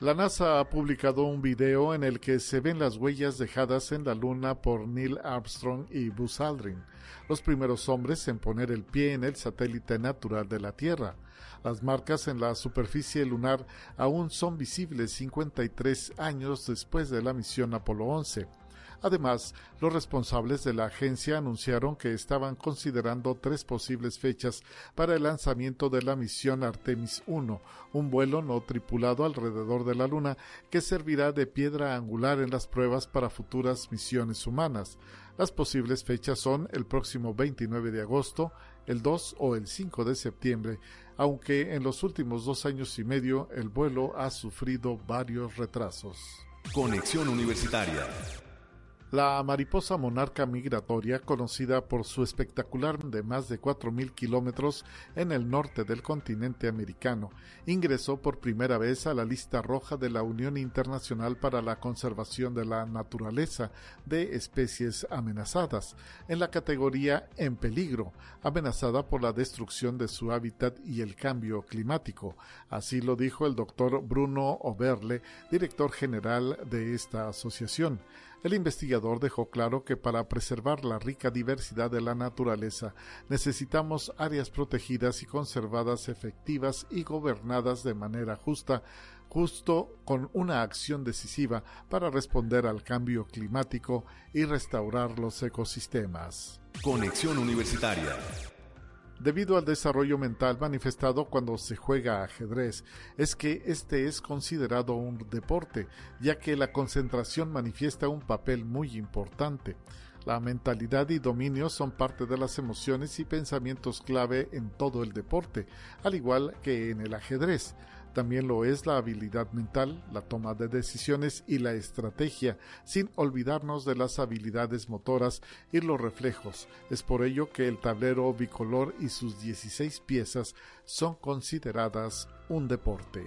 La NASA ha publicado un video en el que se ven las huellas dejadas en la Luna por Neil Armstrong y Buzz Aldrin, los primeros hombres en poner el pie en el satélite natural de la Tierra. Las marcas en la superficie lunar aún son visibles 53 años después de la misión Apolo 11. Además, los responsables de la agencia anunciaron que estaban considerando tres posibles fechas para el lanzamiento de la misión Artemis 1, un vuelo no tripulado alrededor de la Luna que servirá de piedra angular en las pruebas para futuras misiones humanas. Las posibles fechas son el próximo 29 de agosto, el 2 o el 5 de septiembre, aunque en los últimos dos años y medio el vuelo ha sufrido varios retrasos. Conexión Universitaria. La mariposa monarca migratoria, conocida por su espectacular de más de 4.000 kilómetros en el norte del continente americano, ingresó por primera vez a la lista roja de la Unión Internacional para la Conservación de la Naturaleza de Especies Amenazadas, en la categoría En peligro, amenazada por la destrucción de su hábitat y el cambio climático. Así lo dijo el doctor Bruno Oberle, director general de esta asociación. El investigador dejó claro que para preservar la rica diversidad de la naturaleza necesitamos áreas protegidas y conservadas efectivas y gobernadas de manera justa, justo con una acción decisiva para responder al cambio climático y restaurar los ecosistemas. Conexión Universitaria debido al desarrollo mental manifestado cuando se juega ajedrez, es que este es considerado un deporte, ya que la concentración manifiesta un papel muy importante. La mentalidad y dominio son parte de las emociones y pensamientos clave en todo el deporte, al igual que en el ajedrez. También lo es la habilidad mental, la toma de decisiones y la estrategia, sin olvidarnos de las habilidades motoras y los reflejos. Es por ello que el tablero bicolor y sus 16 piezas son consideradas un deporte.